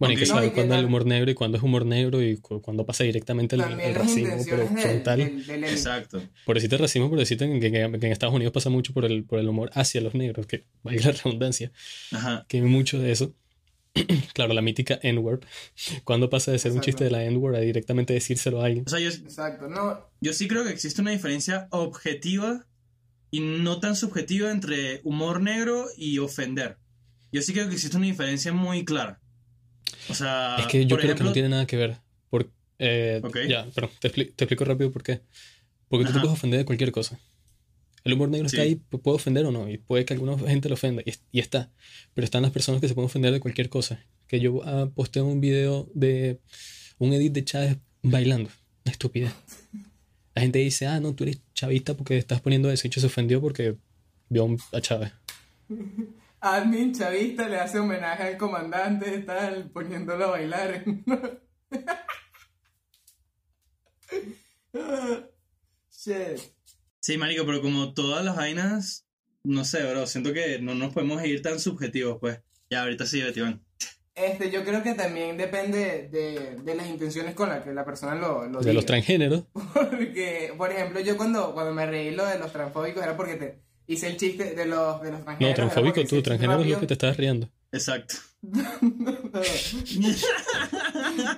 Bueno, hay que. No, saber que cuándo es humor negro y cuándo es humor negro y cu- cuándo pasa directamente el, el racismo, pero intenciones del, frontal. del, del- Exacto. Por decirte racismo, por decirte que, que- que en Estados Unidos pasa mucho por el, por el humor hacia los negros, que vaya la redundancia, Ajá. que hay mucho de eso. claro, la mítica N-word. Cuando pasa de ser un Exacto. chiste de la N-word a directamente decírselo a alguien. O sea, yo, Exacto, no, yo sí creo que existe una diferencia objetiva y no tan subjetiva entre humor negro y ofender. Yo sí creo que existe una diferencia muy clara. O sea, es que yo creo que ejemplo, no tiene nada que ver. Por, eh, Ok. Ya, pero te, expli- te explico rápido por qué. Porque tú te Ajá. puedes ofender de cualquier cosa. El humor negro está Sí. ahí, pu- puede ofender o no, y puede que alguna gente lo ofenda, y, y está. Pero están las personas que se pueden ofender de cualquier cosa. Que yo ah, posteo un video de un edit de Chávez bailando. Una estupidez. La gente dice, ah, no, tú eres chavista porque estás poniendo eso. Y se ofendió porque vio a Chávez. Admin chavista le hace homenaje al comandante, tal, poniéndolo a bailar. Shit. Sí, marico, pero como todas las vainas, no sé, bro, siento que no nos podemos ir tan subjetivos, pues. Ya, ahorita sí, Betty, van. Este, yo creo que también depende de, de las intenciones con las que la persona lo, lo De los transgéneros. Porque, por ejemplo, yo cuando, cuando me reí lo de los transfóbicos era porque te hice el chiste de los, de los transgéneros. No, transfóbico tú, transgénero es lo que te estás riendo. Exacto.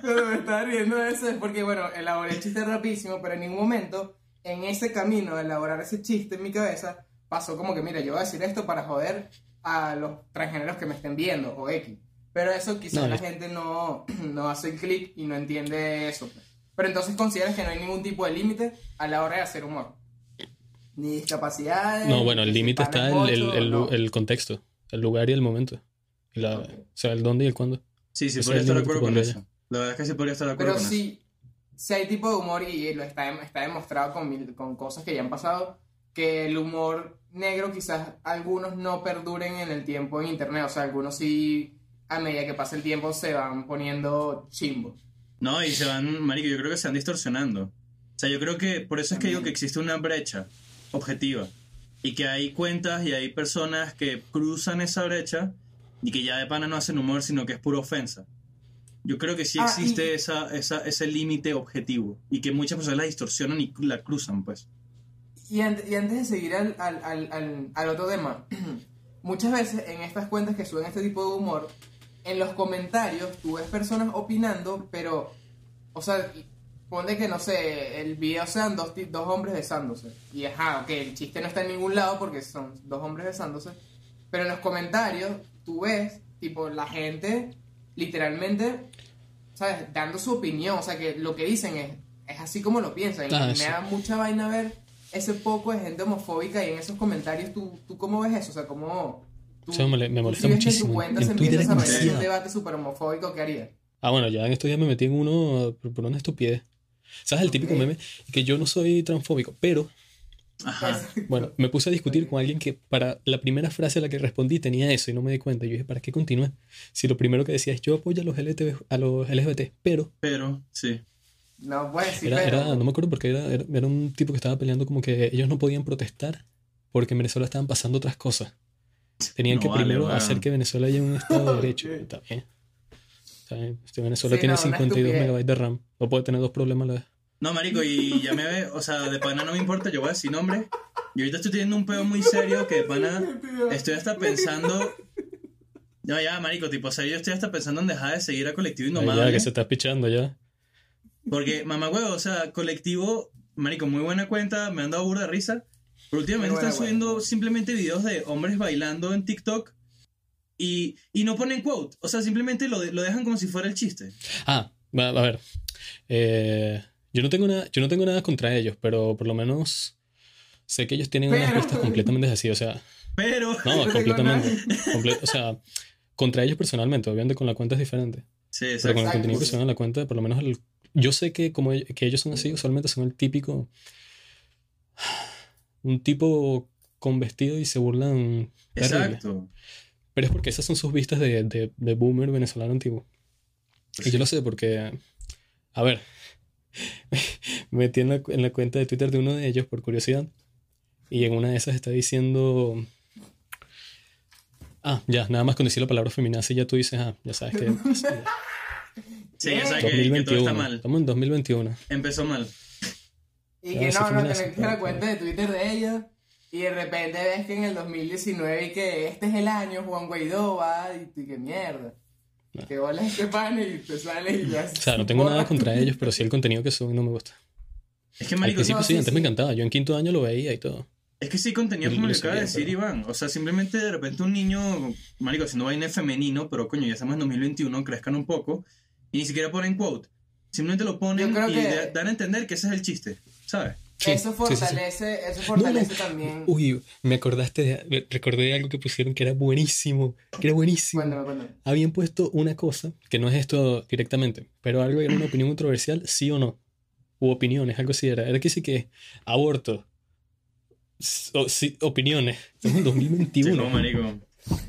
Pero me estaba riendo de eso es porque, bueno, elaboré el chiste rapidísimo, pero en ningún momento, en ese camino de elaborar ese chiste en mi cabeza, pasó como que, mira, yo voy a decir esto para joder a los transgéneros que me estén viendo, o X. Pero eso quizás No, la es- gente no, no hace el clic y no entiende eso. pues. Pero entonces consideras que no hay ningún tipo de límite a la hora de hacer humor. Ni discapacidades. No, bueno, el si límite está es el, el, el, no. el contexto, el lugar y el momento. Y la, Ok. O sea, el dónde y el cuándo. Sí, sí, podría estar de acuerdo con eso. La verdad es que sí podría estar de acuerdo Pero con sí, sí hay tipo de humor y lo está, está demostrado con, mil- con cosas que ya han pasado, que el humor negro quizás algunos no perduren en el tiempo en internet, o sea, algunos sí a medida que pasa el tiempo se van poniendo chimbos. eso. No, y se van, marico, yo creo que se van distorsionando. O sea, yo creo que por eso es que digo que existe una brecha objetiva. Y que hay cuentas y hay personas que cruzan esa brecha y que ya de pana no hacen humor, sino que es pura ofensa. Yo creo que sí Ah, existe y- esa, esa, ese límite objetivo y que muchas personas la distorsionan y la cruzan, pues. Y, an- y antes de seguir al, al, al, al, al otro tema, muchas veces en estas cuentas que suben este tipo de humor, en los comentarios tú ves personas opinando, pero, o sea, y- ponle que no sé, el video sean dos, dos hombres besándose. Y ajá, ok, el chiste no está en ningún lado porque son dos hombres besándose. Pero en los comentarios tú ves, tipo, la gente literalmente, ¿sabes? Dando su opinión. O sea, que lo que dicen es, es así como lo piensan. Y Ah, me da mucha vaina ver ese poco de gente homofóbica y en esos comentarios, ¿tú, tú cómo ves eso? O sea, ¿cómo... Tú, Eso me me molesta muchísimo. En tu cuenta En se Twitter es un debate súper homofóbico, ¿qué harías? Ah, bueno, ya en estos días me metí en uno por una estupidez. ¿Sabes el típico meme? Que yo no soy transfóbico, pero Ajá. bueno, me puse a discutir con alguien que para la primera frase a la que respondí tenía eso y no me di cuenta. Yo dije, ¿para qué continúe? Si lo primero que decía es yo apoyo a los, LTV a los LGBT, pero Pero, sí. No puedes decir, era, pero... era, no me acuerdo porque era, era, era un tipo que estaba peleando como que ellos no podían protestar porque en Venezuela estaban pasando otras cosas. Tenían No que vale, primero weón. hacer que Venezuela haya un Estado de Derecho. Está bien. Este Venezuela Sí, tiene no, una 52 estupidez. megabytes de RAM. No puede tener dos problemas a la vez. No, marico, y ya me ve, o sea, de pana no me importa, yo voy a decir nombre. Y ahorita estoy teniendo un pedo muy serio que de pana estoy hasta pensando... No, ya, marico, tipo, o sea, yo estoy hasta pensando en dejar de seguir a Colectivo Ahí ya, Indomable. que se está pichando ya. Porque, mamá huevo, o sea, Colectivo, marico, muy buena cuenta, me han dado burda de risa. Pero últimamente están subiendo simplemente videos de hombres bailando en TikTok y, y no ponen quote. O sea, simplemente lo, de- lo dejan como si fuera el chiste. Ah, va- a ver. Eh, yo, no tengo nada, yo no tengo nada contra ellos, pero por lo menos sé que ellos tienen unas Pero- vistas completamente así. O sea, Pero... no, completamente. comple- o sea, contra ellos personalmente. Obviamente con la cuenta es diferente. Sí, Pero con exacto. el Exacto, contenido suben en la cuenta, por lo menos el- yo sé que como ell- que ellos son así, usualmente son el típico un tipo con vestido y se burlan terrible. Pero es porque esas son sus vistas de, de, de boomer venezolano antiguo. Y yo lo sé porque, a ver, me metí en la, en la cuenta de Twitter de uno de ellos por curiosidad. Y en una de esas está diciendo... Ah, ya, nada más con decir la palabra feminazi ya tú dices, ah, ya sabes que... Sí, ya sabes que, que todo 2021. está mal. Estamos en 2021. Empezó mal. Y que sí, no, no, te la cuenta de Twitter de ellos y de repente ves que en el 2019 y que este es el año, Juan Guaidó va y tú, y que mierda. No. Que bola este pan y te sale y ya. O sea, no tengo nada contra ellos, pero sí el contenido que suben no me gusta. Es que, Al marico, principio no, sí, sí, antes sí. me encantaba. Yo en quinto año lo veía y todo. es que sí, contenido como lo le acaba de decir pero- Iván. O sea, simplemente de repente un niño, marico, haciendo vaina femenino, pero coño, ya estamos en 2021, crezcan un poco. Y ni siquiera ponen quote. Simplemente lo ponen y que- da- dan a entender que ese es el chiste. ¿Sabes? Sí, eso sí, sí, sí. fortalece, eso No, fortalece no. también. Uy, me acordaste de, me- recordé de algo que pusieron que era buenísimo, que era buenísimo. Cuéntame, cuéntame. Habían puesto una cosa, que no es esto directamente, pero algo era una opinión controversial, sí o no. U opiniones, algo así era. Era que sí que aborto. O- sí, opiniones. Estamos en 2021. Chico, marico.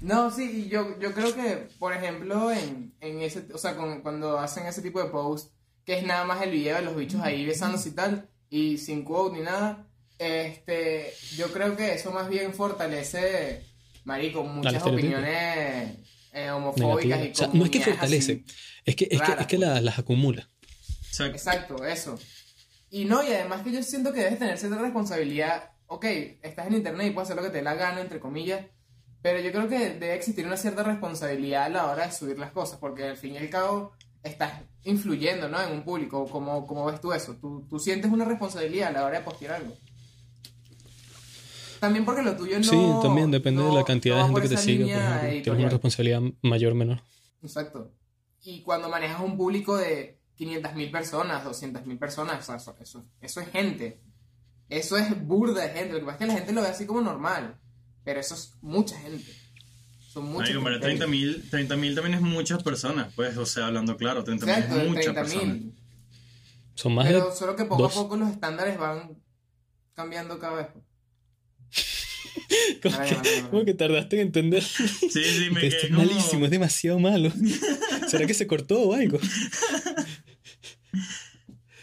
No, sí, y yo, yo creo que, por ejemplo, en, en ese, o sea, con- cuando hacen ese tipo de post, que es nada más el video de los bichos ahí besándose y tal, y sin quote ni nada, este, yo creo que eso más bien fortalece, marico, muchas opiniones eh, homofóbicas Negativa. y O sea, no es que fortalece, es que, es que, es que la- las acumula. Exacto. Exacto, eso. Y no, y además que yo siento que debes tener cierta responsabilidad. Ok, estás en internet y puedes hacer lo que te dé la gana, entre comillas. Pero yo creo que debe existir una cierta responsabilidad a la hora de subir las cosas, porque al fin y al cabo estás influyendo, ¿no? En un público. ¿Cómo, cómo ves tú eso? ¿Tú, tú sientes una responsabilidad a la hora de postear algo. También porque lo tuyo no. sí, también depende de la cantidad no de gente que te línea ejemplo. Tienes una responsabilidad mayor o menor. Exacto. Y cuando manejas un público de 500.000 personas, 200.000 personas, o sea, eso, eso es gente. Eso es burda de gente. Lo que pasa es que la gente lo ve así como normal. Pero eso es mucha gente. Son muchas Marico, pero criterios. 30.000 30.000 también es muchas personas, pues, o sea, hablando claro, 30.000 Exacto, es muchas 30.000. personas. Son más Pero de solo que poco dos. a poco los estándares van cambiando cada vez. ¿Cómo Vale, que, cómo tardaste en entender? Sí, sí, me Que quedé como... malísimo, es demasiado malo. ¿Será que se cortó o algo?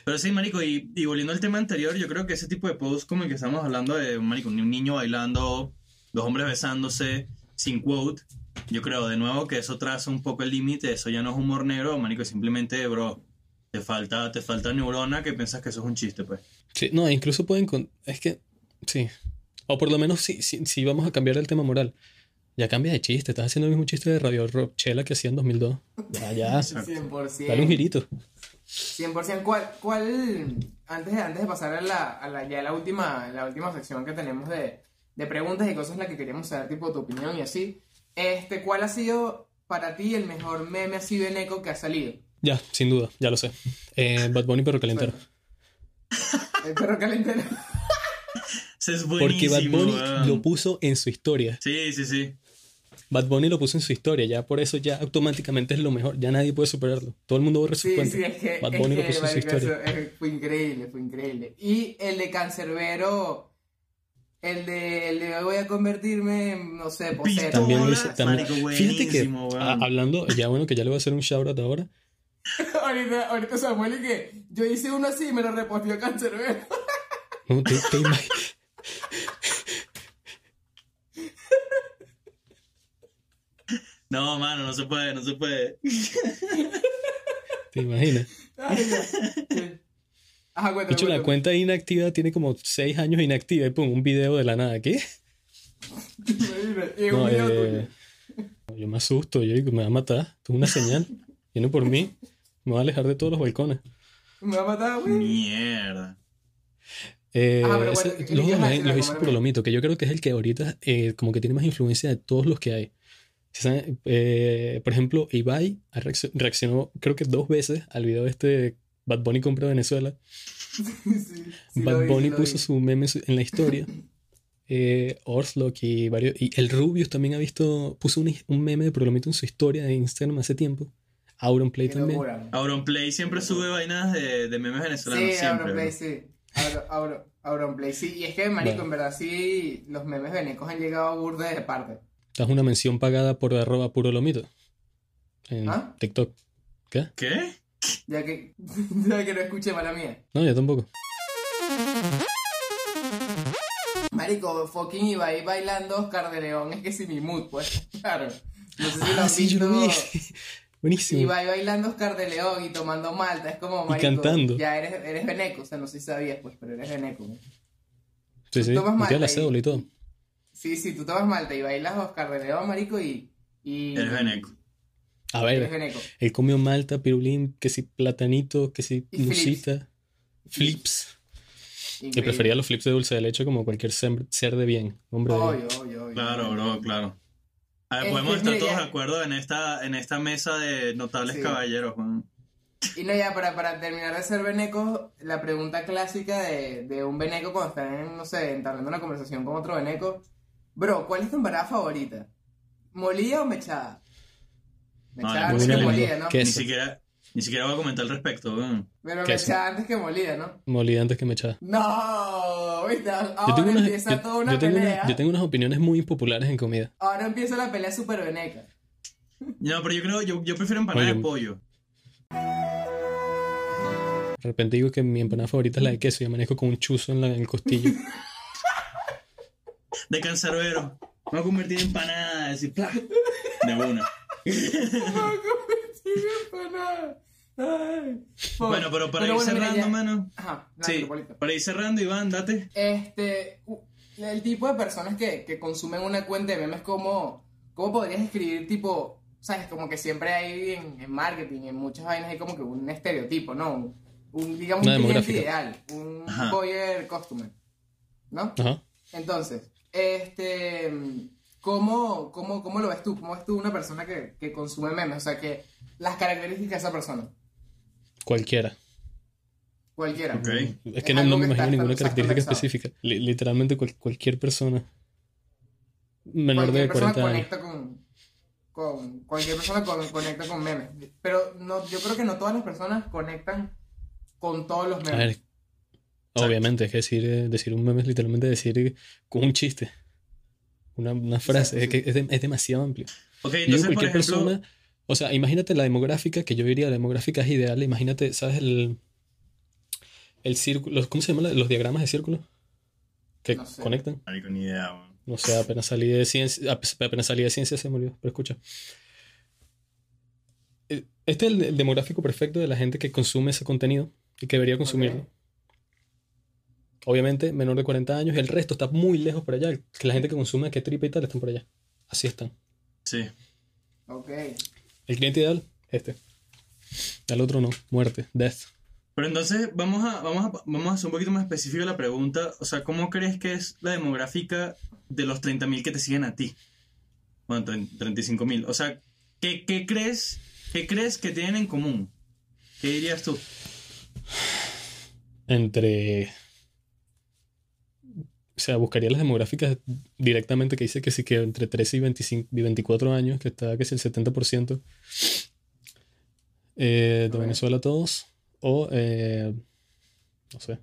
Pero sí, marico, y, y volviendo al tema anterior, yo creo que ese tipo de posts como el que estamos hablando de, marico, un niño bailando, dos hombres besándose, sin quote, yo creo de nuevo que eso traza un poco el límite, eso ya no es humor negro, marico, simplemente, bro, te falta, te falta neurona que piensas que eso es un chiste, pues. Sí, no, incluso pueden... con- Es que, sí. O por lo menos si, si, si vamos a cambiar el tema moral. Ya cambia de chiste. Estás haciendo el mismo chiste de Radio Rochela que hacía en 2002. Ya, ya. 100%. Dale un girito. 100%. ¿Cuál, cuál antes, de, antes de pasar a la, a la, ya la última, la última sección que tenemos de, de preguntas y cosas en las que queríamos saber, tipo tu opinión y así, este, ¿cuál ha sido para ti el mejor meme así de Neko que ha salido? Ya, sin duda, ya lo sé. Eh, Bad Bunny, pero calentero. El perro calentero. Es Porque Bad. Bunny lo puso en su historia. Sí, sí, sí. Bad Bunny lo puso en su historia, ya por eso ya automáticamente es lo mejor, ya nadie puede superarlo. Todo el mundo borra sus Sí, cuentas. sí, es que, Bad es Bunny lo puso en su historia. eso, fue increíble, fue increíble. Y el de Cancerbero, el de, el de voy a convertirme en, no sé, poseta. También lo Hola, hice, también. marico, Fíjate que buenísimo, weón. a- hablando, ya bueno que ya le voy a hacer un shoutout ahora. ahorita, ahorita Samuel y que yo hice uno así y me lo reposteó Cancerbero. No, te, te imag- No, mano, no se puede, no se puede. te imaginas. Ay, Ajá, De cuéntame, hecho, la cuenta inactiva tiene como 6 años inactiva y pum, un video de la nada. ¿Qué? Y No, eh, yo me asusto, yo digo, me va a matar. Esto es una señal. Viene por mí. Me va a alejar de todos los balcones. Me va a matar, güey. Mierda. Eh, Ah, pero ese- bueno, los mito, que yo creo que es el que ahorita eh, como que tiene más influencia de todos los que hay. Eh, por ejemplo, Ibai reaccionó creo que dos veces al video este Bad Bunny compra Venezuela. Sí, sí lo Bad vi, Bunny sí puso su meme en la historia. Eh, Orslock y varios. Y el Rubius también ha visto. Puso un, un meme de Prolomito en su historia de Instagram hace tiempo. Auronplay también. Auronplay siempre sube vainas de, de memes venezolanos. Sí. Auronplay, sí. Auro- Auro- Auronplay, sí. Y es que, marico, Bueno. en verdad, sí, los memes venecos han llegado a burde de parte. Esta es una mención pagada por arroba puro lomito. En ¿Ah? TikTok. ¿Qué? ¿Qué? Ya que, ya que no escuché mala mía. No, yo tampoco. Marico, fucking Ibai bailando Oscar de León. Es que sí, mi mood, pues. Claro. No sé si lo Ah, han sí, yo lo visto. vi. Buenísimo. Ibai bailando Oscar de León y tomando malta. Es como, Y marico, cantando. ya eres, eres veneco. O sea, no sé si sabías, pues, pero eres veneco. ¿no? Sí, sí. tomas la malta y- cédula y todo. Sí, sí, tú tomas malta y bailas Oscar de León, marico, y... y Eres veneco. A ver, él comió malta, pirulín, que si platanito, que si Y flips. musita, flips. Que Increíble. prefería los flips de dulce de leche como cualquier ser de bien. Hombre de bien. Obvio, obvio, obvio. Claro, bro, claro. A ver, Es podemos estar todos de acuerdo en esta, en esta mesa de notables Sí. caballeros, Juan. Y no, ya, para, para terminar de ser veneco, la pregunta clásica de, de un veneco cuando está en, no sé, entablando una conversación con otro veneco. Bro, ¿cuál es tu empanada favorita? ¿Molida o mechada? Mechada Vale, antes que molida. ¿no? ¿Qué Ni siquiera, ni siquiera voy a comentar al respecto, weón. Pero ¿Qué mechada antes que molida, ¿no? Molida antes que me echaba. No, ¿viste? Ahora Yo tengo, unas, empieza yo- toda una yo tengo una- pelea. yo tengo unas opiniones muy impopulares en comida. Ahora empieza la pelea super veneca. No, pero yo creo, yo, yo prefiero empanada Oye, de pollo. De repente digo que mi empanada favorita es la de queso y amanezco con un chuzo en, la- en el costillo. De cancerbero. Me voy a convertir en empanada, decir, ¡plá! De una. Ay. Bueno, pero para ir bueno, mira, cerrando, ya- mano. Ajá, Sí, para ir cerrando, Iván, date. Este, el tipo de personas que, que consumen una cuenta de memes, ¿cómo, cómo podrías escribir tipo, sabes, como que siempre hay en, en marketing, en muchas vainas hay como que un estereotipo, ¿no? Un, un, digamos, Una un cliente ideal, un Ajá. buyer customer, ¿no? Ajá. Entonces, este, ¿cómo, cómo, cómo lo ves tú? ¿Cómo ves tú una persona que, que consume memes? O sea, que las características de esa persona, Cualquiera. cualquiera. Es que Es no, no me imagino ninguna característica específica. Li- literalmente cual- cualquier persona menor cualquier de persona 40 años. conecta con, con cualquier persona con- conecta con memes pero no yo creo que no todas las personas conectan con todos los A memes ver, obviamente, es que decir, eh, decir un meme es literalmente decir con un chiste. Una, una frase, Exacto, es, que es, de- es demasiado amplio. Ok, Yo digo, entonces, por cualquier ejemplo. persona, o sea, imagínate la demográfica, que yo diría la demográfica es ideal, imagínate, ¿sabes? El, el círculo, ¿cómo se llaman los diagramas de círculo? Que No sé. conectan. Ni idea. No sé, apenas salí de ciencia, apenas salí de ciencia se me olvidó, pero escucha. Eh, Este es el, el demográfico perfecto de la gente que consume ese contenido y que debería consumirlo. Obviamente, menor de 40 años, el resto está muy lejos por allá. Que la gente que consume que tripa y tal están por allá. Así están. Sí. ok El cliente ideal, este. El otro no, muerte, death. Pero entonces, vamos a, vamos, a, vamos a hacer un poquito más específica la pregunta. O sea, ¿cómo crees que es la demográfica de los 30.000 que te siguen a ti? Bueno, 35.000. O sea, ¿qué, qué crees, ¿qué crees que tienen en común? ¿Qué dirías tú? Entre sea, buscaría las demográficas directamente que dice que sí que entre 13 y 25, y 24 años, que está que es el 70% eh, de Ok. Venezuela todos, o eh, no sé,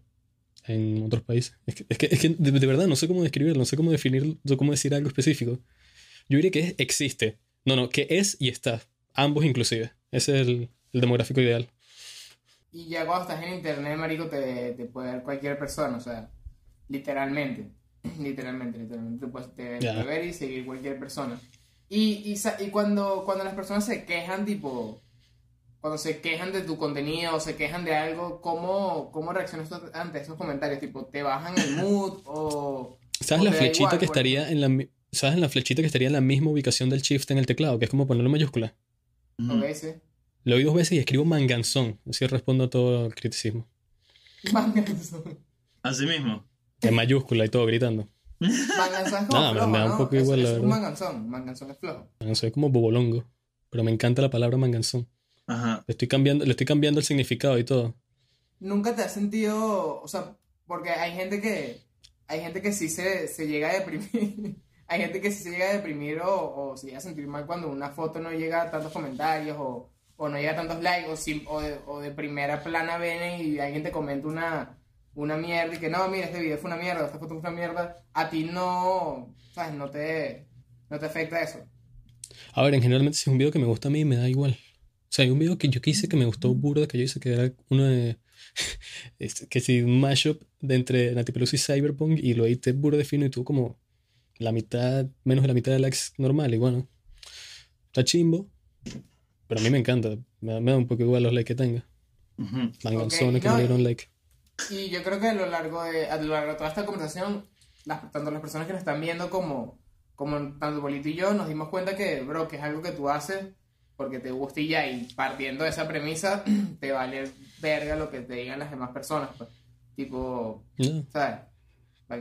en otros países. Es que, es que, es que de, de verdad no sé cómo describirlo, no sé cómo definir, no sé cómo decir algo específico. Yo diría que es- existe. No, no, que es y está. Ambos inclusive. Ese es el, el demográfico ideal. Y ya cuando estás en internet, marico, te, te puede ver cualquier persona, o sea, literalmente. Literalmente, literalmente. Te puedes te- ver y seguir cualquier persona. Y, y, y cuando, cuando las personas se quejan, tipo, cuando se quejan de tu contenido o se quejan de algo, ¿cómo, cómo reaccionas tú ante esos comentarios? Tipo, ¿te bajan el mood o...? ¿Sabes o la flechita igual, que por estaría en la ¿Sabes en la flechita que estaría en la misma ubicación del shift en el teclado? Que es como ponerlo en mayúscula. Ujú. Ok, sí. Lo oí dos veces y escribo manganzón. Así respondo a todo el criticismo. Manganzón. Así mismo. En mayúscula y todo gritando. Manganzón es como Nada, me- flojo, me da un ¿no? poco Es- igual, la es un verdad. manganzón. Manganzón es flojo. Soy como bobolongo. Pero me encanta la palabra manganzón. Ajá. Le estoy cambiando, le estoy cambiando el significado y todo. nunca te has sentido, o sea, porque hay gente que, hay gente que sí se, se llega a deprimir, hay gente que sí se llega a deprimir o, o se llega a sentir mal cuando una foto no llega a tantos comentarios o, o no llega a tantos likes o, sim- o, de, o de primera plana ven y alguien te comenta una, una mierda y que no, mira, este video fue una mierda, esta foto fue una mierda, a ti no, sabes, no te, no te afecta eso. A ver, en generalmente si es un video que me gusta a mí, me da igual. O sea, hay un video que yo quise que me gustó burda, que yo hice que era uno de... este, que sí, un mashup de entre Nati Peluso y Cyberpunk y lo edité burda de fino y tuvo como la mitad, menos de la mitad de likes normal y bueno. Está chimbo, pero a mí me encanta. Me da, me da un poco igual los likes que tenga. Manganzones Ok, que no, me dieron like. Y yo creo que a lo largo de, a lo largo de toda esta conversación, las- tanto las personas que nos están viendo como, como tanto Bolito y yo, nos dimos cuenta que, bro, que es algo que tú haces porque te gusta y ya, y partiendo de esa premisa, te vale verga lo que te digan las demás personas, pues. Tipo, No. ¿sabes?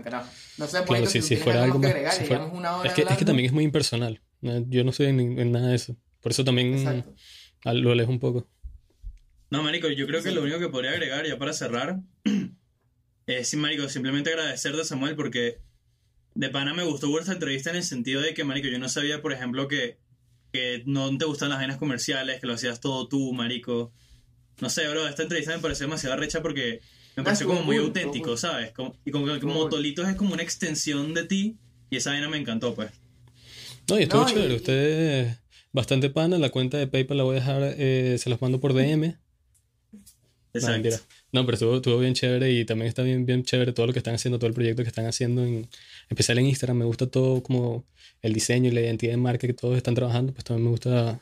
Carajo. No sé, Claro, Bolito, si, si, fuera algo más que agregar, si fuera- una hora es, que, es que también es muy impersonal. ¿no? Yo no estoy en, en nada de eso. Por eso también Exacto. lo alejo un poco. No, marico, yo creo que lo único que podría agregar ya para cerrar es, sí, marico, simplemente agradecerte a Samuel porque de pana me gustó vuestra entrevista en el sentido de que, marico, yo no sabía, por ejemplo, que, que no te gustan las vainas comerciales, que lo hacías todo tú, marico. No sé, bro, esta entrevista me pareció demasiado recha porque me pareció como muy cool, auténtico, ¿sabes? Como- y como cool. Motolitos es como una extensión de ti y esa vaina me encantó, pues. No, y estuvo No, chévere. y- Ustedes, bastante pana. La cuenta de PayPal la voy a dejar, eh, se las mando por DM. No, Exacto. mentira. No, pero estuvo, estuvo bien chévere y también está bien, bien chévere todo lo que están haciendo, todo el proyecto que están haciendo, en, en especial en Instagram. Me gusta todo como el diseño y la identidad de marca que todos están trabajando, pues también me gusta.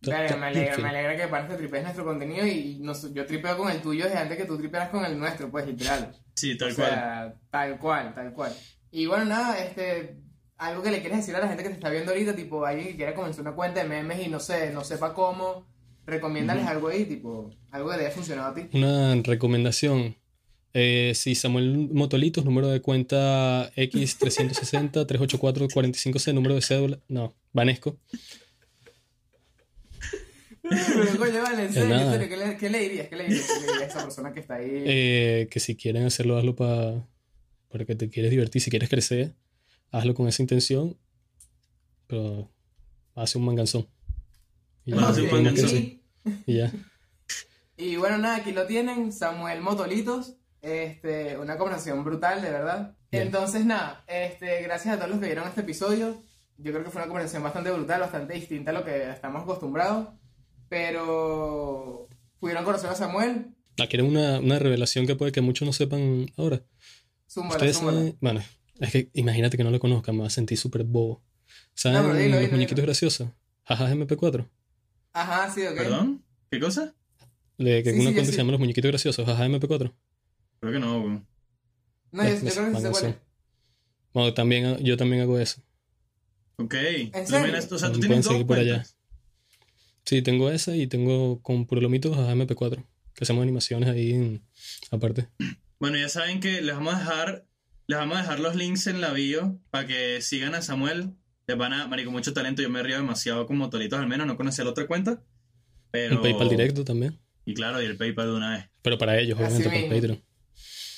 está me alegra, me alegra que pares que tripees nuestro contenido y nos- yo tripeo con el tuyo desde antes que tú tripearas con el nuestro, pues literal. Sí, tal o cual. sea, tal cual, tal cual. Y bueno, nada, este, algo que le quieres decir a la gente que te está viendo ahorita, tipo, alguien que quiera comenzar una cuenta de memes y no sé, no sepa cómo, recomiéndales algo ahí, tipo, algo que te haya funcionado a ti. Una recomendación. Eh, si Samuel Motolitos, número de cuenta X360-384-45C, número de cédula. No, Vanesco. Pero coño, vale, en serio, en nada. serio, ¿qué le, qué le dirías? ¿Qué le dirías? ¿Qué le dirías a esa persona que está ahí? Eh, que si quieren hacerlo, hazlo pa- para que te quieres divertir. Si quieres crecer, hazlo con esa intención. Pero hace un manganzón. Y, Ah, crecer. y- Y ya. Y bueno, nada, aquí lo tienen, Samuel Motolitos. Este, una conversación brutal, de verdad. Bien. Entonces, nada, este, gracias a todos los que vieron este episodio. Yo creo que fue una conversación bastante brutal, bastante distinta a lo que estamos acostumbrados. Pero pudieron conocer a Samuel. Ah, quieren una, una revelación que puede que muchos no sepan ahora. Zúmbala, Ustedes zúmbala. saben- Bueno, es que imagínate que no lo conozcan, me va a sentir súper bobo. ¿Saben No, dilo, los dilo, muñequitos dilo. graciosos? Jaja MP4. Ajá, sí, ok. ¿Perdón? ¿Qué cosa? Le, que Sí, una sí, sí. se llama Los Muñequitos Graciosos, jaja MP4. Creo que no, weón. No, yo, creo que sí sé cuál es. Bueno, también, yo también hago eso. Ok. ¿En serio? o sea, tú tienes dos por allá. Sí, tengo esa y tengo con Puro Lomito jaja MP4. Que hacemos animaciones ahí en- aparte. Bueno, ya saben que les vamos a dejar, les vamos a dejar los links en la bio para que sigan a Samuel. Les van a, marico, mucho talento. Yo me río demasiado con Motolitos al menos, no conocía la otra cuenta. Pero... Un PayPal directo también. Y claro, y el PayPal de una vez. Pero para ellos, obviamente, por mismo. Patreon.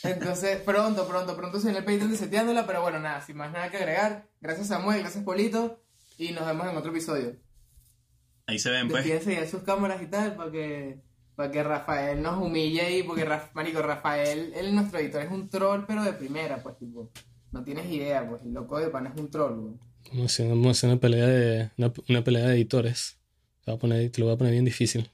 Entonces, pronto, pronto, pronto se viene el Patreon de Seteándola, pero bueno, nada, sin más nada que agregar. Gracias Samuel, gracias Polito, y nos vemos en otro episodio. Ahí se ven, pues. Despídense ya sus cámaras y tal, para que, para que Rafael nos humille ahí, porque Raf- marico, Rafael, él nuestro editor es un troll, pero de primera, pues, tipo, no tienes idea, pues, el loco de pan es un troll, güey. Vamos a hacer, vamos a hacer una pelea de una, una pelea de editores. Te, voy a poner, te lo voy a poner bien difícil.